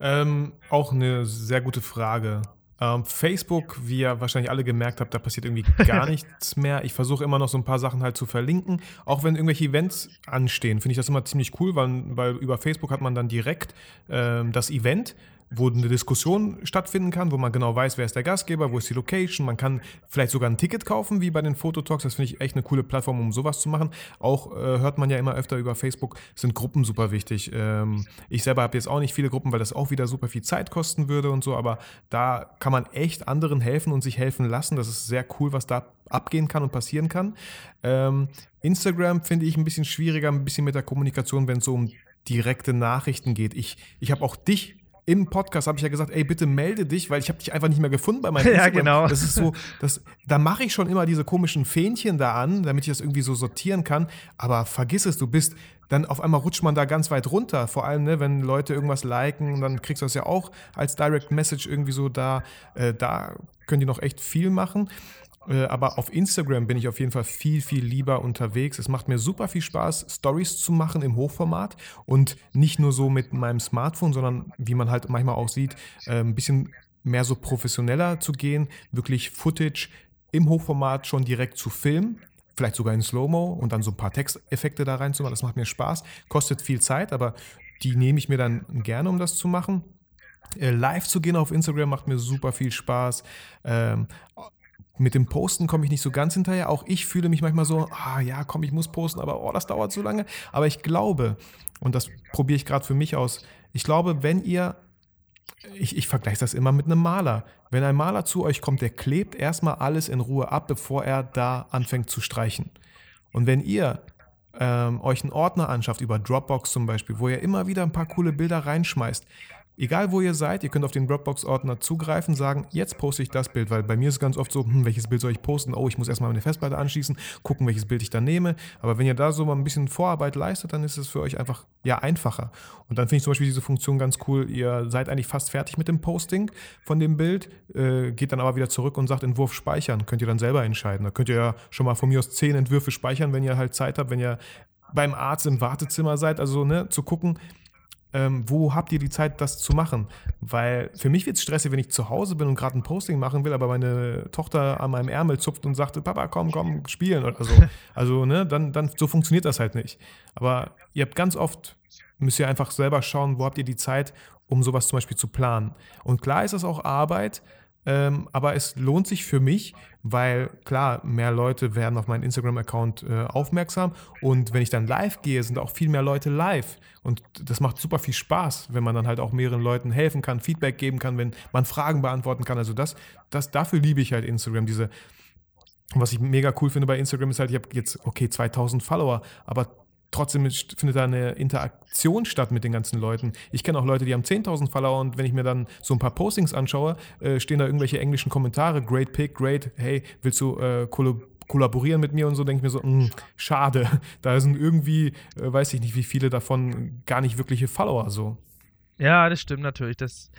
Ähm, auch eine sehr gute Frage. Ähm, Facebook, wie ihr wahrscheinlich alle gemerkt habt, da passiert irgendwie gar nichts mehr. Ich versuche immer noch so ein paar Sachen halt zu verlinken. Auch wenn irgendwelche Events anstehen, finde ich das immer ziemlich cool, weil, weil über Facebook hat man dann direkt ähm, das Event wo eine Diskussion stattfinden kann, wo man genau weiß, wer ist der Gastgeber, wo ist die Location. Man kann vielleicht sogar ein Ticket kaufen, wie bei den Fototalks. Das finde ich echt eine coole Plattform, um sowas zu machen. Auch äh, hört man ja immer öfter über Facebook, sind Gruppen super wichtig. Ähm, ich selber habe jetzt auch nicht viele Gruppen, weil das auch wieder super viel Zeit kosten würde und so, aber da kann man echt anderen helfen und sich helfen lassen. Das ist sehr cool, was da abgehen kann und passieren kann. Ähm, Instagram finde ich ein bisschen schwieriger, ein bisschen mit der Kommunikation, wenn es so um direkte Nachrichten geht. Ich, ich habe auch dich im Podcast habe ich ja gesagt, ey, bitte melde dich, weil ich habe dich einfach nicht mehr gefunden bei meinem Ja, genau. Das ist so, das, da mache ich schon immer diese komischen Fähnchen da an, damit ich das irgendwie so sortieren kann. Aber vergiss es, du bist, dann auf einmal rutscht man da ganz weit runter. Vor allem, ne, wenn Leute irgendwas liken, dann kriegst du das ja auch als Direct Message irgendwie so da. Äh, da können die noch echt viel machen. Äh, aber auf Instagram bin ich auf jeden Fall viel, viel lieber unterwegs. Es macht mir super viel Spaß, Stories zu machen im Hochformat und nicht nur so mit meinem Smartphone, sondern wie man halt manchmal auch sieht, äh, ein bisschen mehr so professioneller zu gehen, wirklich Footage im Hochformat schon direkt zu filmen. Vielleicht sogar in Slow-Mo und dann so ein paar Texteffekte da reinzumachen. Das macht mir Spaß. Kostet viel Zeit, aber die nehme ich mir dann gerne, um das zu machen. Äh, live zu gehen auf Instagram macht mir super viel Spaß. Ähm, mit dem Posten komme ich nicht so ganz hinterher. Auch ich fühle mich manchmal so, ah ja, komm, ich muss posten, aber oh, das dauert so lange. Aber ich glaube, und das probiere ich gerade für mich aus, ich glaube, wenn ihr, ich, ich vergleiche das immer mit einem Maler. Wenn ein Maler zu euch kommt, der klebt erstmal alles in Ruhe ab, bevor er da anfängt zu streichen. Und wenn ihr ähm, euch einen Ordner anschafft, über Dropbox zum Beispiel, wo ihr immer wieder ein paar coole Bilder reinschmeißt, Egal wo ihr seid, ihr könnt auf den Dropbox-Ordner zugreifen, sagen, jetzt poste ich das Bild, weil bei mir ist es ganz oft so, hm, welches Bild soll ich posten? Oh, ich muss erstmal meine Festplatte anschließen, gucken, welches Bild ich dann nehme. Aber wenn ihr da so mal ein bisschen Vorarbeit leistet, dann ist es für euch einfach ja einfacher. Und dann finde ich zum Beispiel diese Funktion ganz cool. Ihr seid eigentlich fast fertig mit dem Posting von dem Bild, äh, geht dann aber wieder zurück und sagt Entwurf speichern. Könnt ihr dann selber entscheiden. Da könnt ihr ja schon mal von mir aus zehn Entwürfe speichern, wenn ihr halt Zeit habt, wenn ihr beim Arzt im Wartezimmer seid. Also ne, zu gucken, ähm, wo habt ihr die Zeit, das zu machen? Weil für mich wird es stressig, wenn ich zu Hause bin und gerade ein Posting machen will, aber meine Tochter an meinem Ärmel zupft und sagt, Papa, komm, komm, spielen oder so. Also, ne, dann, dann so funktioniert das halt nicht. Aber ihr habt ganz oft, müsst ihr einfach selber schauen, wo habt ihr die Zeit, um sowas zum Beispiel zu planen. Und klar ist das auch Arbeit, ähm, aber es lohnt sich für mich, weil klar, mehr Leute werden auf meinen Instagram-Account äh, aufmerksam. Und wenn ich dann live gehe, sind auch viel mehr Leute live. Und das macht super viel Spaß, wenn man dann halt auch mehreren Leuten helfen kann, Feedback geben kann, wenn man Fragen beantworten kann. Also das, das dafür liebe ich halt Instagram, diese was ich mega cool finde bei Instagram ist halt, ich habe jetzt, okay, 2000 Follower, aber trotzdem findet da eine Interaktion statt mit den ganzen Leuten. Ich kenne auch Leute, die haben 10.000 Follower und wenn ich mir dann so ein paar Postings anschaue, äh, stehen da irgendwelche englischen Kommentare, great pick, great, hey, willst du äh, kollaborieren mit mir und so, denke ich mir so, mh, hm, schade, da sind irgendwie, äh, weiß ich nicht, wie viele davon gar nicht wirkliche Follower so. Ja, das stimmt natürlich. Das,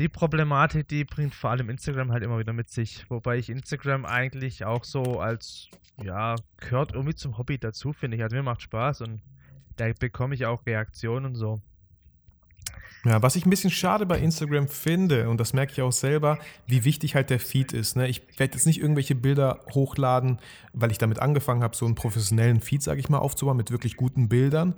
die Problematik, die bringt vor allem Instagram halt immer wieder mit sich. Wobei ich Instagram eigentlich auch so als, ja, gehört irgendwie zum Hobby dazu, finde ich. Also mir macht Spaß und da bekomme ich auch Reaktionen und so. Ja, was ich ein bisschen schade bei Instagram finde, und das merke ich auch selber, wie wichtig halt der Feed ist. Ne? Ich werde jetzt nicht irgendwelche Bilder hochladen, weil ich damit angefangen habe, so einen professionellen Feed, sage ich mal, aufzubauen mit wirklich guten Bildern.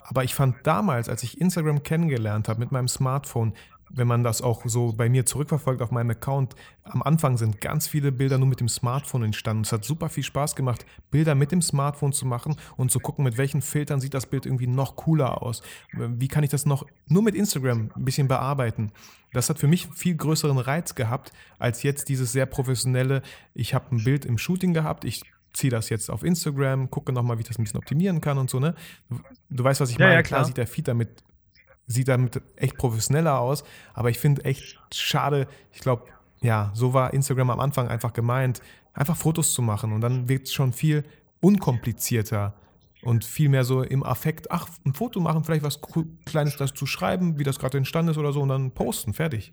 Aber ich fand damals, als ich Instagram kennengelernt habe mit meinem Smartphone, wenn man das auch so bei mir zurückverfolgt auf meinem Account, am Anfang sind ganz viele Bilder nur mit dem Smartphone entstanden. Es hat super viel Spaß gemacht, Bilder mit dem Smartphone zu machen und zu gucken, mit welchen Filtern sieht das Bild irgendwie noch cooler aus. Wie kann ich das noch nur mit Instagram ein bisschen bearbeiten? Das hat für mich viel größeren Reiz gehabt, als jetzt dieses sehr professionelle, ich habe ein Bild im Shooting gehabt, ich ziehe das jetzt auf Instagram, gucke nochmal, wie ich das ein bisschen optimieren kann und so, ne? Du weißt, was ich meine. Ja, klar. klar sieht der Feed damit sieht damit echt professioneller aus. Aber ich finde echt schade, ich glaube, ja, so war Instagram am Anfang einfach gemeint, einfach Fotos zu machen und dann wird es schon viel unkomplizierter und viel mehr so im Affekt, ach, ein Foto machen, vielleicht was Kleines dazu schreiben, wie das gerade entstanden ist oder so und dann posten, fertig.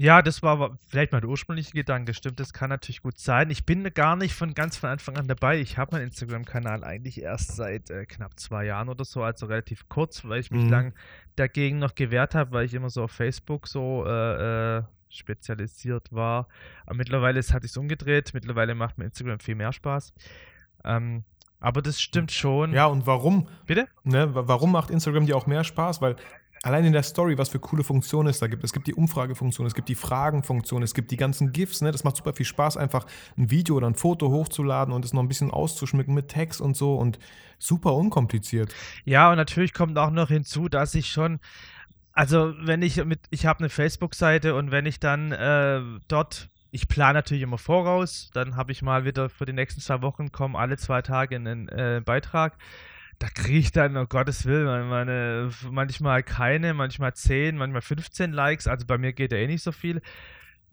Ja, das war vielleicht mal der ursprüngliche Gedanke. Stimmt, das kann natürlich gut sein. Ich bin gar nicht von ganz von Anfang an dabei. Ich habe meinen Instagram-Kanal eigentlich erst seit äh, knapp zwei Jahren oder so, also relativ kurz, weil ich mich mhm. lang dagegen noch gewehrt habe, weil ich immer so auf Facebook so äh, äh, spezialisiert war. Aber mittlerweile hat sich umgedreht. Mittlerweile macht mir Instagram viel mehr Spaß. Ähm, aber das stimmt schon. Ja, und warum? Bitte? Ne, warum macht Instagram dir auch mehr Spaß? Weil allein in der Story, was für coole Funktionen es da gibt. Es gibt die Umfragefunktion, es gibt die Fragenfunktion, es gibt die ganzen GIFs. Ne? Das macht super viel Spaß, einfach ein Video oder ein Foto hochzuladen und es noch ein bisschen auszuschmücken mit Text und so und super unkompliziert. Ja, und natürlich kommt auch noch hinzu, dass ich schon also wenn ich mit, ich habe eine Facebook-Seite und wenn ich dann äh, dort, ich plane natürlich immer voraus, dann habe ich mal wieder für die nächsten zwei Wochen kommen alle zwei Tage einen äh, Beitrag da kriege ich dann, oh Gottes Willen, meine, manchmal keine, manchmal 10, manchmal 15 Likes. Also bei mir geht ja eh nicht so viel.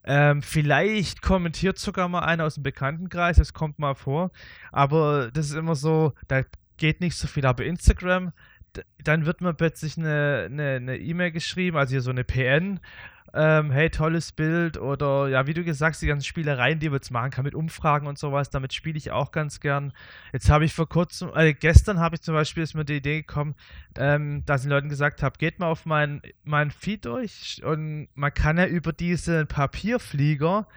Ähm, vielleicht kommentiert sogar mal einer aus dem Bekanntenkreis, das kommt mal vor. Aber das ist immer so, da geht nicht so viel. Aber Instagram, dann wird mir plötzlich eine E-Mail e geschrieben, also hier so eine PN ähm, hey, tolles Bild oder ja, wie du gesagt hast, die ganzen Spielereien, die man jetzt machen kann mit Umfragen und sowas, damit spiele ich auch ganz gern. Jetzt habe ich vor kurzem, äh, gestern habe ich zum Beispiel ist mir die Idee gekommen, ähm, dass ich den Leuten gesagt habe, geht mal auf meinen mein Feed durch und man kann ja über diesen Papierflieger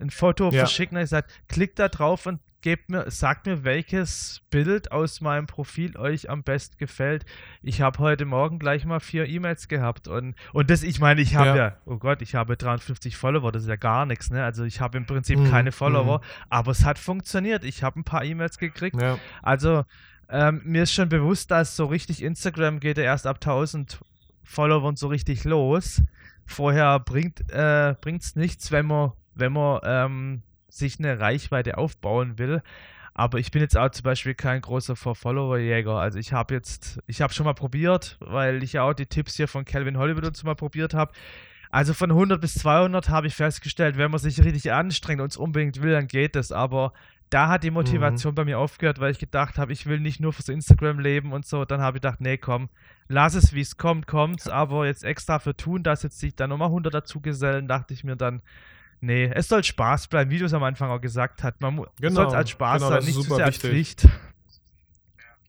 ein Foto ja. verschicken. Ich sage, klickt da drauf und gebt mir, sagt mir, welches Bild aus meinem Profil euch am besten gefällt. Ich habe heute Morgen gleich mal vier E-Mails gehabt und, und das, ich meine, ich habe ja. ja. oh Gott, ich habe 53 Follower, das ist ja gar nichts, ne? Also ich habe im Prinzip mhm. keine Follower, mhm. aber es hat funktioniert. Ich habe ein paar E-Mails gekriegt. Ja. Also ähm, mir ist schon bewusst, dass so richtig Instagram geht ja erst ab 1000 Followern so richtig los. Vorher bringt es äh, nichts, wenn man, wenn man ähm, sich eine Reichweite aufbauen will. Aber ich bin jetzt auch zum Beispiel kein großer Follower-Jäger. Also ich habe jetzt, ich habe schon mal probiert, weil ich ja auch die Tipps hier von Calvin Hollywood und so mal probiert habe. Also von 100 bis 200 habe ich festgestellt, wenn man sich richtig anstrengt und es unbedingt will, dann geht das. Aber da hat die Motivation mhm. bei mir aufgehört, weil ich gedacht habe, ich will nicht nur fürs Instagram leben und so. Dann habe ich gedacht, nee, komm, lass es, wie es kommt, kommt's. Aber jetzt extra für tun, dass jetzt sich da nochmal 100 dazu gesellen, dachte ich mir dann, Nee, es soll Spaß bleiben, wie du es am Anfang auch gesagt hast. Man genau, soll es als Spaß genau, sein, nicht zu sehr als Pflicht.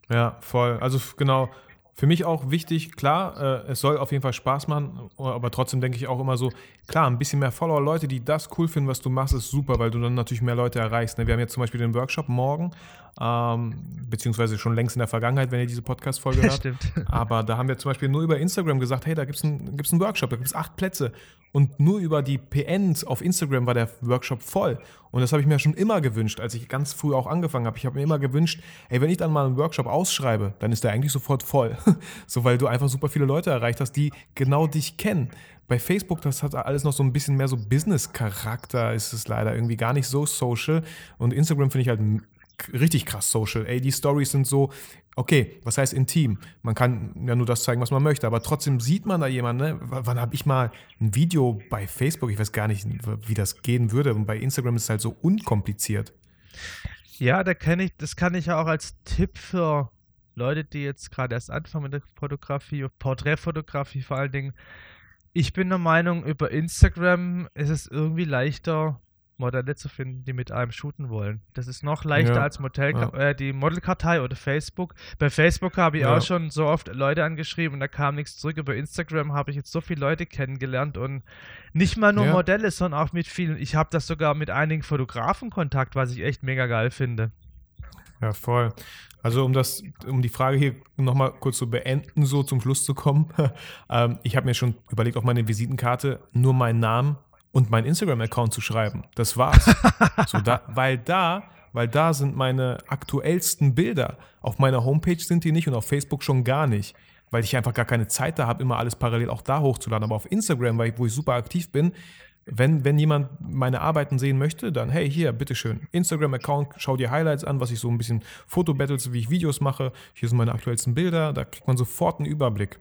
Ja, voll. Also genau, für mich auch wichtig, klar, äh, es soll auf jeden Fall Spaß machen, aber trotzdem denke ich auch immer so, klar, ein bisschen mehr Follower, Leute, die das cool finden, was du machst, ist super, weil du dann natürlich mehr Leute erreichst. Ne? Wir haben jetzt zum Beispiel den Workshop morgen, ähm, beziehungsweise schon längst in der Vergangenheit, wenn ihr diese Podcast-Folge hört. Stimmt. Aber da haben wir zum Beispiel nur über Instagram gesagt, hey, da gibt es einen, gibt's einen Workshop, da gibt es acht Plätze. Und nur über die PNs auf Instagram war der Workshop voll. Und das habe ich mir schon immer gewünscht, als ich ganz früh auch angefangen habe. Ich habe mir immer gewünscht, ey, wenn ich dann mal einen Workshop ausschreibe, dann ist der eigentlich sofort voll. so, weil du einfach super viele Leute erreicht hast, die genau dich kennen. Bei Facebook, das hat alles noch so ein bisschen mehr so Business-Charakter, ist es leider irgendwie gar nicht so social. Und Instagram finde ich halt richtig krass social. Ey, die Stories sind so, okay, was heißt intim? Man kann ja nur das zeigen, was man möchte, aber trotzdem sieht man da jemanden. Ne? wann habe ich mal ein Video bei Facebook, ich weiß gar nicht, wie das gehen würde. Und bei Instagram ist es halt so unkompliziert. Ja, da kann ich, das kann ich ja auch als Tipp für Leute, die jetzt gerade erst anfangen mit der Fotografie, Porträtfotografie vor allen Dingen. Ich bin der Meinung, über Instagram ist es irgendwie leichter, Modelle zu finden, die mit einem shooten wollen. Das ist noch leichter ja, als Modell, ja. äh, die Modelkartei oder Facebook. Bei Facebook habe ich ja. auch schon so oft Leute angeschrieben und da kam nichts zurück. Über Instagram habe ich jetzt so viele Leute kennengelernt und nicht mal nur Modelle, sondern auch mit vielen. Ich habe das sogar mit einigen Fotografen Kontakt, was ich echt mega geil finde. Ja, voll. Also um das, um die Frage hier nochmal kurz zu beenden, so zum Schluss zu kommen. ähm, ich habe mir schon überlegt, auf meine Visitenkarte nur meinen Namen und meinen Instagram-Account zu schreiben. Das war's. so da, weil da, weil da sind meine aktuellsten Bilder. Auf meiner Homepage sind die nicht und auf Facebook schon gar nicht. Weil ich einfach gar keine Zeit da habe, immer alles parallel auch da hochzuladen. Aber auf Instagram, weil ich, wo ich super aktiv bin, wenn, wenn jemand meine Arbeiten sehen möchte, dann hey, hier, bitteschön, Instagram-Account, schau dir Highlights an, was ich so ein bisschen Fotobattles, wie ich Videos mache. Hier sind meine aktuellsten Bilder, da kriegt man sofort einen Überblick.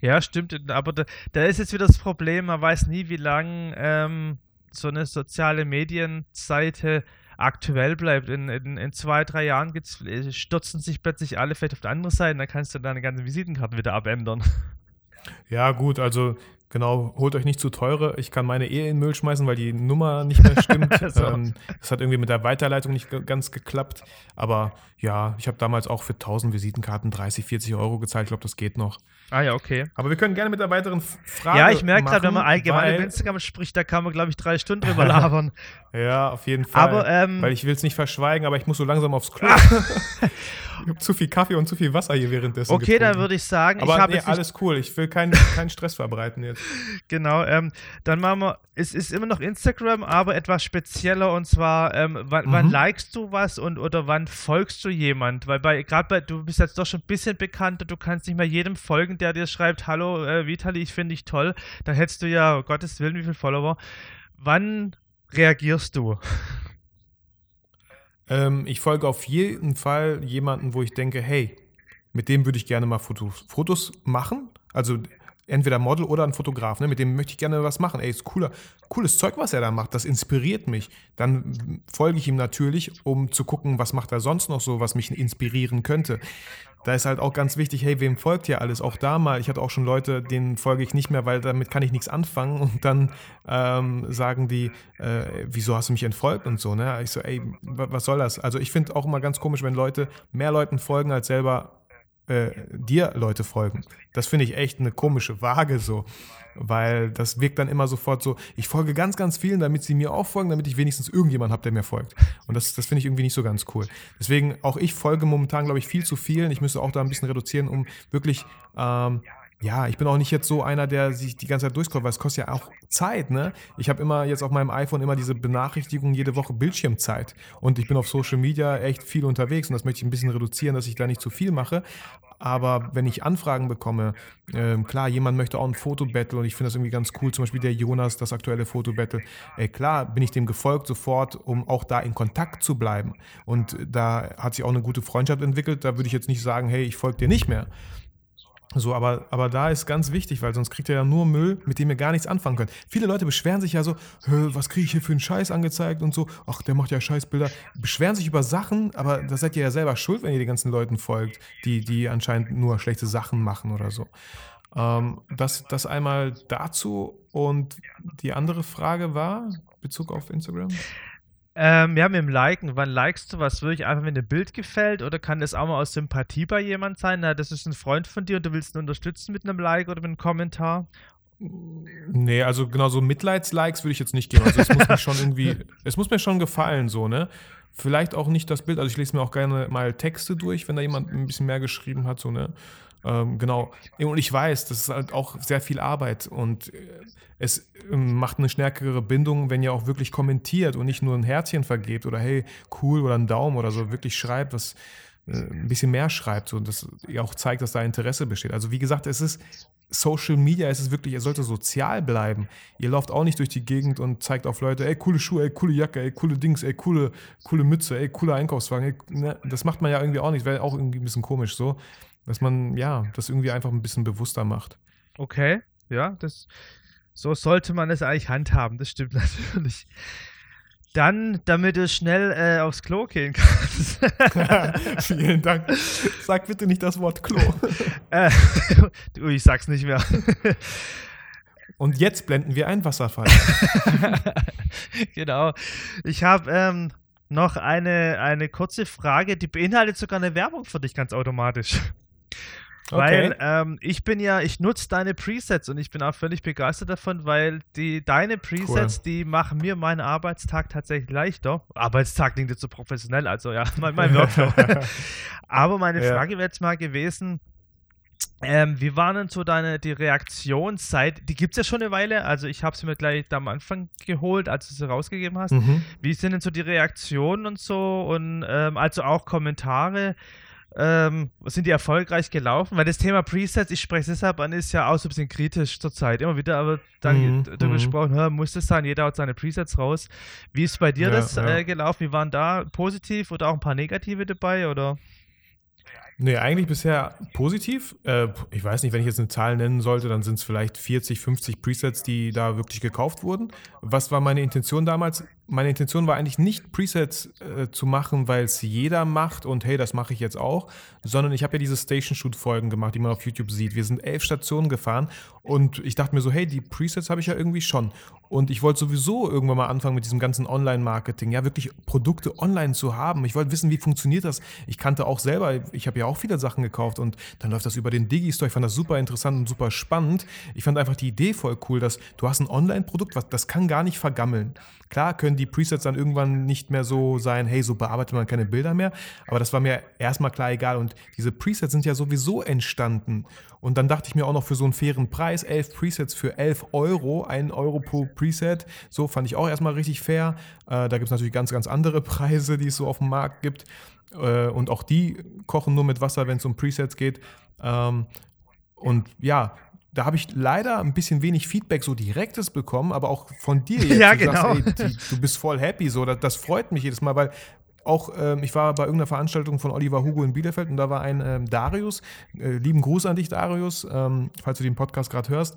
Ja, stimmt, aber da, da ist jetzt wieder das Problem, man weiß nie, wie lange ähm, so eine soziale Medienseite aktuell bleibt. In, in, in zwei, drei Jahren äh, stürzen sich plötzlich alle vielleicht auf die andere Seite, dann kannst du deine ganzen Visitenkarten wieder abändern. Ja, gut, also Genau, holt euch nicht zu teure. Ich kann meine Ehe in den Müll schmeißen, weil die Nummer nicht mehr stimmt. so. ähm, das hat irgendwie mit der Weiterleitung nicht ganz geklappt. Aber ja, ich habe damals auch für 1000 Visitenkarten 30, 40 Euro gezahlt. Ich glaube, das geht noch. Ah ja, okay. Aber wir können gerne mit der weiteren Frage Ja, ich merke gerade, wenn man allgemein über Instagram spricht, da kann man, glaube ich, drei Stunden drüber labern. ja, auf jeden Fall. Aber, ähm, weil ich will es nicht verschweigen, aber ich muss so langsam aufs Klo. Ich habe zu viel Kaffee und zu viel Wasser hier währenddessen. Okay, getrunken. dann würde ich sagen, Aber ich nee, alles cool. Ich will keinen kein Stress verbreiten jetzt. Genau, ähm, dann machen wir, es ist immer noch Instagram, aber etwas spezieller und zwar, ähm, wann, mhm. wann likest du was und oder wann folgst du jemand? Weil bei, gerade bei, du bist jetzt doch schon ein bisschen bekannter, du kannst nicht mehr jedem folgen, der dir schreibt, hallo äh, Vitali, ich finde dich toll. Dann hättest du ja, oh Gottes Willen, wie viele Follower. Wann reagierst du? Ähm, ich folge auf jeden Fall jemanden, wo ich denke, hey, mit dem würde ich gerne mal Fotos, Fotos machen. Also entweder Model oder ein Fotograf, ne? mit dem möchte ich gerne was machen. Ey, ist cooler, cooles Zeug, was er da macht, das inspiriert mich. Dann folge ich ihm natürlich, um zu gucken, was macht er sonst noch so, was mich inspirieren könnte. Da ist halt auch ganz wichtig, hey, wem folgt hier alles? Auch da mal, ich hatte auch schon Leute, denen folge ich nicht mehr, weil damit kann ich nichts anfangen und dann ähm, sagen die, äh, wieso hast du mich entfolgt und so, ne? Ich so, ey, was soll das? Also ich finde auch immer ganz komisch, wenn Leute mehr Leuten folgen, als selber äh, dir Leute folgen. Das finde ich echt eine komische Waage so, weil das wirkt dann immer sofort so, ich folge ganz, ganz vielen, damit sie mir auch folgen, damit ich wenigstens irgendjemand habe, der mir folgt. Und das, das finde ich irgendwie nicht so ganz cool. Deswegen, auch ich folge momentan, glaube ich, viel zu vielen. Ich müsste auch da ein bisschen reduzieren, um wirklich ähm, ja, ich bin auch nicht jetzt so einer, der sich die ganze Zeit durchscrollt, weil es kostet ja auch Zeit, ne? Ich habe immer jetzt auf meinem iPhone immer diese Benachrichtigung jede Woche Bildschirmzeit und ich bin auf Social Media echt viel unterwegs und das möchte ich ein bisschen reduzieren, dass ich da nicht zu viel mache. Aber wenn ich Anfragen bekomme, äh, klar, jemand möchte auch ein Fotobattle und ich finde das irgendwie ganz cool, zum Beispiel der Jonas, das aktuelle Fotobattle. Äh, klar, bin ich dem gefolgt sofort, um auch da in Kontakt zu bleiben. Und da hat sich auch eine gute Freundschaft entwickelt. Da würde ich jetzt nicht sagen, hey, ich folge dir nicht mehr. So, aber, aber da ist ganz wichtig, weil sonst kriegt ihr ja nur Müll, mit dem ihr gar nichts anfangen könnt. Viele Leute beschweren sich ja so, was kriege ich hier für einen Scheiß angezeigt und so, ach, der macht ja Scheißbilder. Beschweren sich über Sachen, aber da seid ihr ja selber schuld, wenn ihr den ganzen Leuten folgt, die, die anscheinend nur schlechte Sachen machen oder so. Ähm, das, das einmal dazu. Und die andere Frage war, Bezug auf Instagram? Ähm, ja, mit dem Liken. Wann likest du was? Wirklich einfach, wenn dir ein Bild gefällt? Oder kann das auch mal aus Sympathie bei jemand sein? Na, das ist ein Freund von dir und du willst ihn unterstützen mit einem Like oder mit einem Kommentar? Nee, also genau so Mitleidslikes würde ich jetzt nicht geben. Also es muss mir schon irgendwie, es muss mir schon gefallen, so, ne? Vielleicht auch nicht das Bild, also ich lese mir auch gerne mal Texte durch, wenn da jemand ein bisschen mehr geschrieben hat, so, ne? Ähm, genau. Und ich weiß, das ist halt auch sehr viel Arbeit und äh, es ähm, macht eine stärkere Bindung, wenn ihr auch wirklich kommentiert und nicht nur ein Herzchen vergebt oder hey, cool oder einen Daumen oder so, wirklich schreibt, was ein bisschen mehr schreibt und das ihr auch zeigt, dass da Interesse besteht. Also wie gesagt, es ist Social Media, es ist wirklich, ihr solltet sozial bleiben. Ihr lauft auch nicht durch die Gegend und zeigt auf Leute, ey, coole Schuhe, ey, coole Jacke, ey, coole Dings, ey, coole, coole Mütze, ey, cooler Einkaufswagen. Ey, ne? Das macht man ja irgendwie auch nicht, wäre auch irgendwie ein bisschen komisch so dass man ja das irgendwie einfach ein bisschen bewusster macht. Okay, ja, das so sollte man es eigentlich handhaben, das stimmt natürlich. Dann, damit du schnell äh, aufs Klo gehen kannst. Vielen Dank. Sag bitte nicht das Wort Klo. äh, du, ich sag's nicht mehr. Und jetzt blenden wir einen Wasserfall. genau. Ich habe ähm, noch eine, eine kurze Frage, die beinhaltet sogar eine Werbung für dich ganz automatisch. Weil okay. ähm, ich bin ja, ich nutze deine Presets und ich bin auch völlig begeistert davon, weil die deine Presets, cool. die machen mir meinen Arbeitstag tatsächlich leichter. Arbeitstag klingt jetzt so professionell, also ja, mein, mein Workflow. Aber meine ja. Frage wäre jetzt mal gewesen, ähm, wie war denn so deine die Reaktionszeit? Die gibt es ja schon eine Weile. Also ich habe sie mir gleich am Anfang geholt, als du sie rausgegeben hast. Mhm. Wie sind denn so die Reaktionen und so und ähm, also auch Kommentare? Ähm, sind die erfolgreich gelaufen? Weil das Thema Presets, ich spreche es deshalb an, ist ja auch so ein bisschen kritisch zurzeit. Immer wieder aber dann mhm, darüber mhm. gesprochen, muss das sein, jeder haut seine Presets raus. Wie ist bei dir ja, das ja. Äh, gelaufen? Wie waren da positiv oder auch ein paar negative dabei? Oder? Nee, eigentlich bisher positiv. Äh, ich weiß nicht, wenn ich jetzt eine Zahl nennen sollte, dann sind es vielleicht 40, 50 Presets, die da wirklich gekauft wurden. Was war meine Intention damals? Meine Intention war eigentlich nicht Presets äh, zu machen, weil es jeder macht und hey, das mache ich jetzt auch, sondern ich habe ja diese Station Shoot Folgen gemacht, die man auf YouTube sieht. Wir sind elf Stationen gefahren und ich dachte mir so, hey, die Presets habe ich ja irgendwie schon. Und ich wollte sowieso irgendwann mal anfangen mit diesem ganzen Online-Marketing, ja, wirklich Produkte online zu haben. Ich wollte wissen, wie funktioniert das. Ich kannte auch selber, ich habe ja auch viele Sachen gekauft und dann läuft das über den Digistore. Ich fand das super interessant und super spannend. Ich fand einfach die Idee voll cool, dass du hast ein Online-Produkt, das kann gar nicht vergammeln. Klar können die Presets dann irgendwann nicht mehr so sein, hey, so bearbeitet man keine Bilder mehr, aber das war mir erstmal klar egal. Und diese Presets sind ja sowieso entstanden. Und dann dachte ich mir auch noch für so einen fairen Preis, elf Presets für 11 Euro, ein Euro pro Preset. So fand ich auch erstmal richtig fair. Äh, da gibt es natürlich ganz, ganz andere Preise, die es so auf dem Markt gibt. Äh, und auch die kochen nur mit Wasser, wenn es um Presets geht. Ähm, und ja, da habe ich leider ein bisschen wenig Feedback so direktes bekommen, aber auch von dir jetzt. Ja, genau. Sagst, ey, die, du bist voll happy, so, das, das, freut mich jedes Mal, weil auch, ähm, ich war bei irgendeiner Veranstaltung von Oliver Hugo in Bielefeld und da war ein ähm, Darius. Äh, lieben Gruß an dich, Darius, ähm, falls du den Podcast gerade hörst.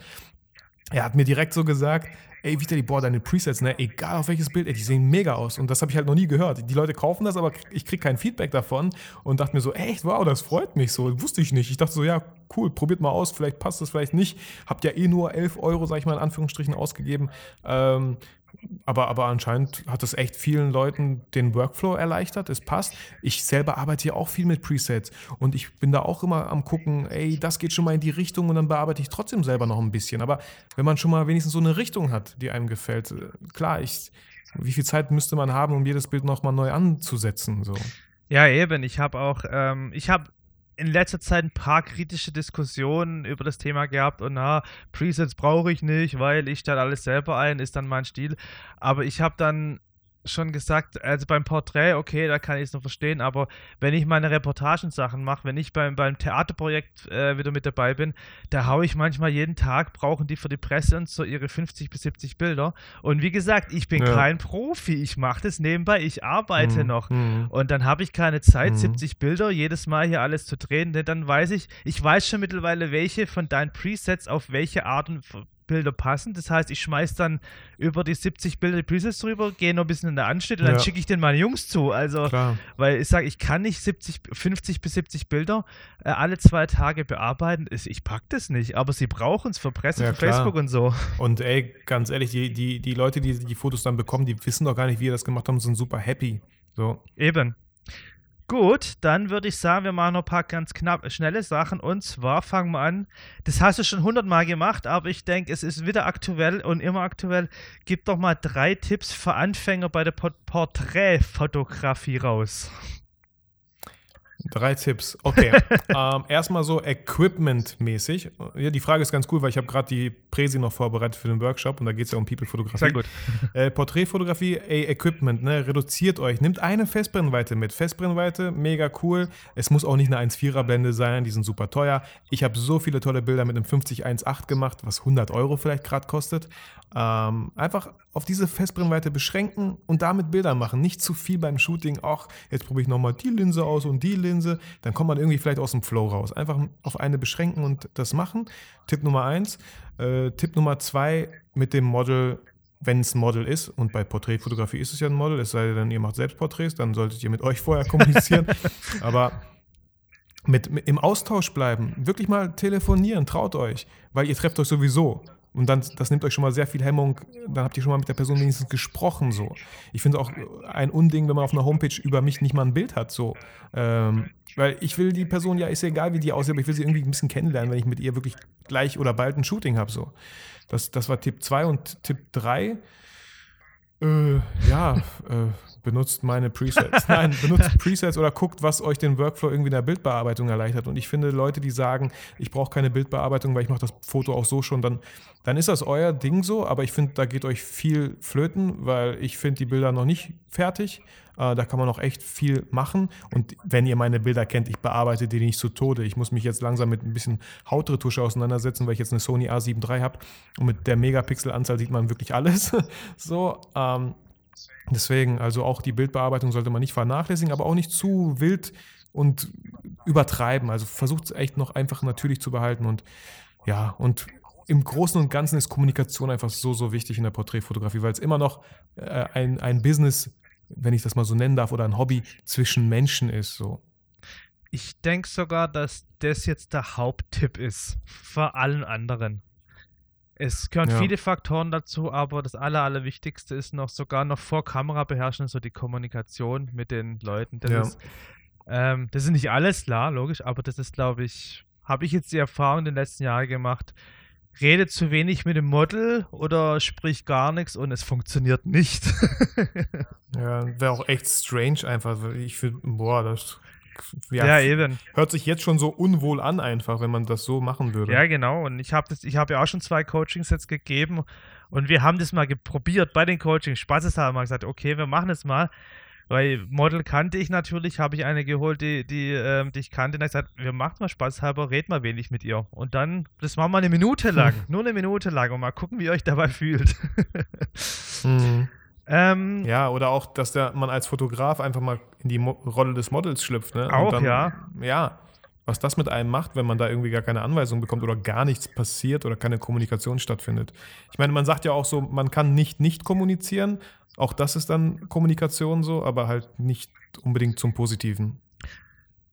Er hat mir direkt so gesagt, ey, Vitali, boah, deine Presets, ne, egal auf welches Bild, ey, die sehen mega aus. Und das habe ich halt noch nie gehört. Die Leute kaufen das, aber ich kriege kein Feedback davon und dachte mir so, echt, wow, das freut mich so. Wusste ich nicht. Ich dachte so, ja, cool, probiert mal aus, vielleicht passt das, vielleicht nicht. Habt ja eh nur 11 Euro, sag ich mal, in Anführungsstrichen ausgegeben. Ähm, aber, aber anscheinend hat es echt vielen Leuten den Workflow erleichtert. Es passt. Ich selber arbeite ja auch viel mit Presets und ich bin da auch immer am gucken, ey, das geht schon mal in die Richtung und dann bearbeite ich trotzdem selber noch ein bisschen. Aber wenn man schon mal wenigstens so eine Richtung hat, die einem gefällt, äh, klar, ich, wie viel Zeit müsste man haben, um jedes Bild nochmal neu anzusetzen? So. Ja, eben. Ich habe auch, ähm, ich habe in letzter Zeit ein paar kritische Diskussionen über das Thema gehabt und na, Presets brauche ich nicht, weil ich stelle alles selber ein, ist dann mein Stil. Aber ich habe dann schon gesagt, also beim Porträt, okay, da kann ich es noch verstehen, aber wenn ich meine Reportagensachen mache, wenn ich beim, beim Theaterprojekt äh, wieder mit dabei bin, da haue ich manchmal jeden Tag, brauchen die für die Presse und so ihre 50 bis 70 Bilder. Und wie gesagt, ich bin ja. kein Profi, ich mache das nebenbei, ich arbeite mhm. noch. Mhm. Und dann habe ich keine Zeit, mhm. 70 Bilder jedes Mal hier alles zu drehen, denn dann weiß ich, ich weiß schon mittlerweile, welche von deinen Presets auf welche Art und Bilder passen. Das heißt, ich schmeiß dann über die 70 Bilder die Presets drüber, gehe noch ein bisschen in der Anschnitt und ja. dann schicke ich den meine Jungs zu. Also, Klar. weil ich sage, ich kann nicht 70, 50 bis 70 Bilder äh, alle zwei Tage bearbeiten. Ich packe das nicht, aber sie brauchen es für Presse, ja, für klar. Facebook und so. Und ey, ganz ehrlich, die, die, die Leute, die die Fotos dann bekommen, die wissen doch gar nicht, wie ihr das gemacht haben, sind super happy. So. Eben. Gut, dann würde ich sagen, wir machen noch ein paar ganz knapp schnelle Sachen. Und zwar fangen wir an. Das hast du schon hundertmal gemacht, aber ich denke, es ist wieder aktuell und immer aktuell. Gib doch mal drei Tipps für Anfänger bei der Porträtfotografie raus. Drei Tipps. Okay. ähm, erstmal so Equipment-mäßig. Ja, die Frage ist ganz cool, weil ich habe gerade die Präsi noch vorbereitet für den Workshop und da geht es ja um People-Fotografie. Sehr gut. Äh, Porträtfotografie, ey, Equipment, ne? Reduziert euch. Nimmt eine Festbrennweite mit. Festbrennweite, mega cool. Es muss auch nicht eine 1,4er Blende sein, die sind super teuer. Ich habe so viele tolle Bilder mit einem 50-1.8 gemacht, was 100 Euro vielleicht gerade kostet. Ähm, einfach auf diese Festbrennweite beschränken und damit Bilder machen. Nicht zu viel beim Shooting. Ach, jetzt probiere ich nochmal die Linse aus und die Linse. Dann kommt man irgendwie vielleicht aus dem Flow raus. Einfach auf eine beschränken und das machen. Tipp Nummer eins. Äh, Tipp Nummer zwei mit dem Model wenn es ein Model ist, und bei Porträtfotografie ist es ja ein Model, es sei denn, ihr macht selbst Porträts, dann solltet ihr mit euch vorher kommunizieren. Aber mit, mit, im Austausch bleiben, wirklich mal telefonieren, traut euch, weil ihr trefft euch sowieso. Und dann, das nimmt euch schon mal sehr viel Hemmung, dann habt ihr schon mal mit der Person wenigstens gesprochen. So. Ich finde es auch ein Unding, wenn man auf einer Homepage über mich nicht mal ein Bild hat. So. Ähm, weil ich will die Person, ja, ist ja egal, wie die aussieht, aber ich will sie irgendwie ein bisschen kennenlernen, wenn ich mit ihr wirklich gleich oder bald ein Shooting habe. So. Das, das war Tipp 2 und Tipp 3. Äh, ja, äh, benutzt meine Presets. Nein, benutzt Presets oder guckt, was euch den Workflow irgendwie in der Bildbearbeitung erleichtert. Und ich finde, Leute, die sagen, ich brauche keine Bildbearbeitung, weil ich mache das Foto auch so schon, dann, dann ist das euer Ding so. Aber ich finde, da geht euch viel flöten, weil ich finde die Bilder noch nicht fertig. Äh, da kann man noch echt viel machen. Und wenn ihr meine Bilder kennt, ich bearbeite die nicht zu Tode. Ich muss mich jetzt langsam mit ein bisschen Hautretusche auseinandersetzen, weil ich jetzt eine Sony A7 III habe. Und mit der Megapixel-Anzahl sieht man wirklich alles. so, ähm, Deswegen, also auch die Bildbearbeitung sollte man nicht vernachlässigen, aber auch nicht zu wild und übertreiben. Also versucht es echt noch einfach natürlich zu behalten und ja, und im Großen und Ganzen ist Kommunikation einfach so, so wichtig in der Porträtfotografie, weil es immer noch äh, ein, ein Business, wenn ich das mal so nennen darf, oder ein Hobby zwischen Menschen ist. So. Ich denke sogar, dass das jetzt der Haupttipp ist vor allen anderen. Es gehören ja. viele Faktoren dazu, aber das Aller, Allerwichtigste ist noch sogar noch vor Kamera beherrschen, so die Kommunikation mit den Leuten. Das, ja. ist, ähm, das ist nicht alles, klar, logisch, aber das ist, glaube ich, habe ich jetzt die Erfahrung in den letzten Jahren gemacht. Rede zu wenig mit dem Model oder sprich gar nichts und es funktioniert nicht. ja, wäre auch echt strange einfach. Ich finde, boah, das ja, ja, eben. Hört sich jetzt schon so unwohl an, einfach, wenn man das so machen würde. Ja, genau. Und ich habe hab ja auch schon zwei Coachings jetzt gegeben und wir haben das mal probiert bei den Coachings. Spaßeshalber mal gesagt, okay, wir machen das mal. Weil Model kannte ich natürlich, habe ich eine geholt, die, die, ähm, die ich kannte. Und ich gesagt, wir machen mal spaßhalber, red mal wenig mit ihr. Und dann, das war mal eine Minute lang, nur eine Minute lang und mal gucken, wie ihr euch dabei fühlt. mhm. Ähm, Ja, oder auch, dass der, man als Fotograf einfach mal in die Mo Rolle des Models schlüpft. Ne? Auch, dann, ja. Ja, was das mit einem macht, wenn man da irgendwie gar keine Anweisung bekommt oder gar nichts passiert oder keine Kommunikation stattfindet. Ich meine, man sagt ja auch so, man kann nicht nicht kommunizieren. Auch das ist dann Kommunikation so, aber halt nicht unbedingt zum Positiven.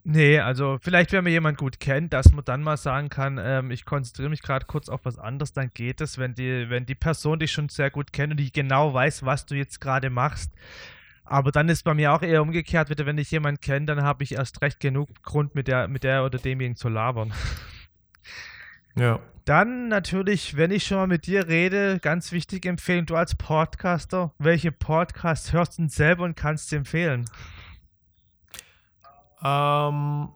Nee, also vielleicht, wenn man jemand gut kennt, dass man dann mal sagen kann, ähm, ich konzentriere mich gerade kurz auf was anderes, dann geht es, wenn die, wenn die Person dich schon sehr gut kennt und die genau weiß, was du jetzt gerade machst. Aber dann ist bei mir auch eher umgekehrt, wenn ich jemanden kenne, dann habe ich erst recht genug Grund, mit der, mit der oder demjenigen zu labern. Ja. Dann natürlich, wenn ich schon mal mit dir rede, ganz wichtig empfehlen, du als Podcaster, welche Podcasts hörst du denn selber und kannst du empfehlen? Ähm,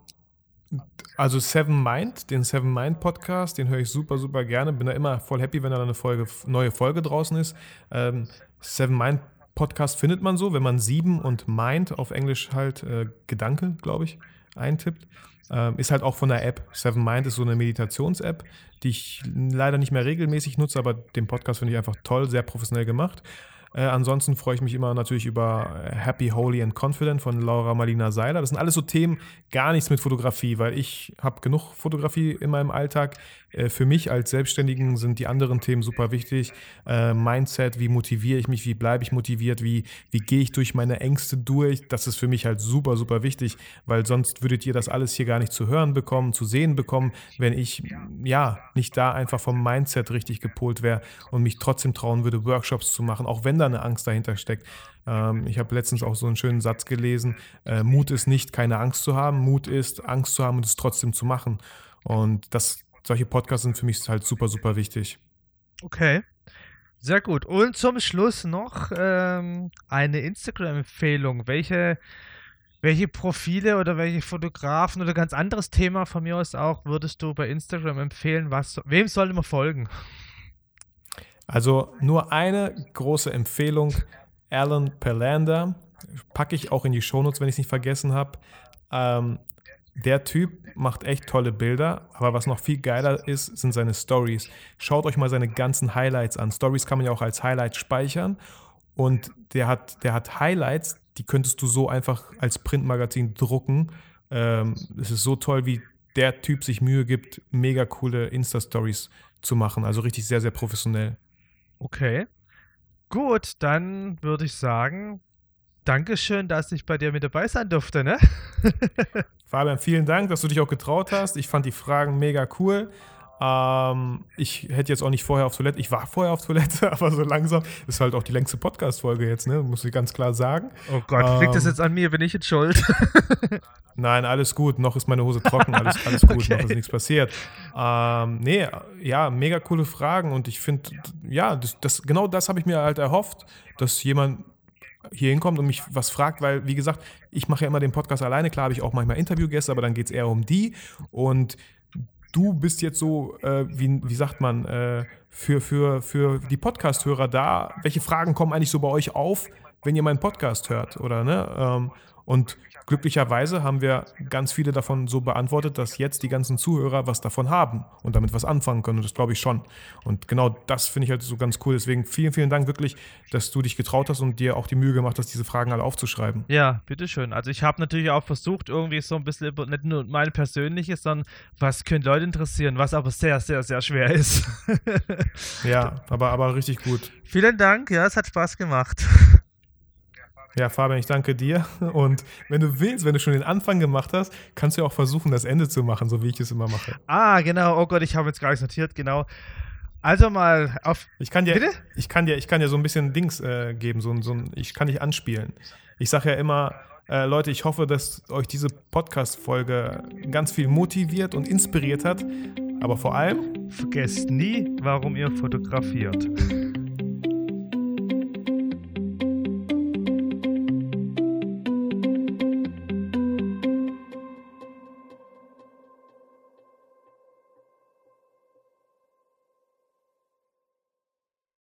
also Seven Mind, den Seven Mind Podcast, den höre ich super, super gerne. Bin da immer voll happy, wenn da eine Folge, neue Folge draußen ist. Ähm, Seven Mind Podcast findet man so, wenn man sieben und Mind auf Englisch halt äh, Gedanke, glaube ich, eintippt. Ähm, ist halt auch von der App. Seven Mind ist so eine Meditations-App, die ich leider nicht mehr regelmäßig nutze, aber den Podcast finde ich einfach toll, sehr professionell gemacht. Äh, ansonsten freue ich mich immer natürlich über äh, Happy, Holy and Confident von Laura Marlina Seiler. Das sind alles so Themen, gar nichts mit Fotografie, weil ich habe genug Fotografie in meinem Alltag. Äh, für mich als Selbstständigen sind die anderen Themen super wichtig. Äh, Mindset, wie motiviere ich mich, wie bleibe ich motiviert, wie, wie gehe ich durch meine Ängste durch. Das ist für mich halt super, super wichtig, weil sonst würdet ihr das alles hier gar nicht zu hören bekommen, zu sehen bekommen, wenn ich ja nicht da einfach vom Mindset richtig gepolt wäre und mich trotzdem trauen würde, Workshops zu machen, auch wenn da eine Angst dahinter steckt. Ähm, ich habe letztens auch so einen schönen Satz gelesen. Äh, Mut ist nicht, keine Angst zu haben. Mut ist, Angst zu haben und es trotzdem zu machen. Und das, solche Podcasts sind für mich halt super, super wichtig. Okay. Sehr gut. Und zum Schluss noch ähm, eine Instagram-Empfehlung. Welche, welche Profile oder welche Fotografen oder ganz anderes Thema von mir aus auch würdest du bei Instagram empfehlen? Was, wem sollte man folgen? Also nur eine große Empfehlung, Alan Palander, packe ich auch in die Shownotes, wenn ich es nicht vergessen habe. Ähm, der Typ macht echt tolle Bilder, aber was noch viel geiler ist, sind seine Stories. Schaut euch mal seine ganzen Highlights an. Stories kann man ja auch als Highlights speichern und der hat, der hat Highlights, die könntest du so einfach als Printmagazin drucken. Ähm, es ist so toll, wie der Typ sich Mühe gibt, mega coole Insta-Stories zu machen. Also richtig sehr, sehr professionell. Okay. Gut, dann würde ich sagen, Dankeschön, dass ich bei dir mit dabei sein durfte, ne? Fabian, vielen Dank, dass du dich auch getraut hast. Ich fand die Fragen mega cool. Ähm, ich hätte jetzt auch nicht vorher auf Toilette, ich war vorher auf Toilette, aber so langsam ist halt auch die längste Podcast-Folge jetzt, ne? Muss ich ganz klar sagen. Oh Gott, liegt das Ähm, jetzt an mir? Bin ich jetzt schuld? Nein, alles gut. Noch ist meine Hose trocken, alles, alles gut, Okay. noch ist nichts passiert. Ähm, nee, ja, mega coole Fragen und ich finde, ja, das, das, genau das habe ich mir halt erhofft, dass jemand hier hinkommt und mich was fragt, weil, wie gesagt, ich mache ja immer den Podcast alleine. Klar habe ich auch manchmal Interviewgäste, aber dann geht es eher um die. Und du bist jetzt so, äh, wie, wie sagt man, äh, für, für, für die Podcast-Hörer da. Welche Fragen kommen eigentlich so bei euch auf, wenn ihr meinen Podcast hört? Oder, ne? Ähm, und glücklicherweise haben wir ganz viele davon so beantwortet, dass jetzt die ganzen Zuhörer was davon haben und damit was anfangen können. Und das glaube ich schon. Und genau das finde ich halt so ganz cool. Deswegen vielen, vielen Dank wirklich, dass du dich getraut hast und dir auch die Mühe gemacht hast, diese Fragen alle aufzuschreiben. Ja, bitteschön. Also ich habe natürlich auch versucht, irgendwie so ein bisschen nicht nur meine persönliche, sondern was können Leute interessieren, was aber sehr, sehr, sehr schwer ist. Ja, aber, aber richtig gut. Vielen Dank, ja, es hat Spaß gemacht. Ja, Fabian, ich danke dir. Und wenn du willst, wenn du schon den Anfang gemacht hast, kannst du ja auch versuchen, das Ende zu machen, so wie ich es immer mache. Ah, genau. Oh Gott, ich habe jetzt gar nichts notiert, genau. Also mal auf. Ich kann dir, Bitte? ich kann dir, ich kann dir so ein bisschen Dings äh, geben, so, ein- so ein, ich kann dich anspielen. Ich sage ja immer, äh, Leute, ich hoffe, dass euch diese Podcast-Folge ganz viel motiviert und inspiriert hat. Aber vor allem, Vergesst nie, warum ihr fotografiert.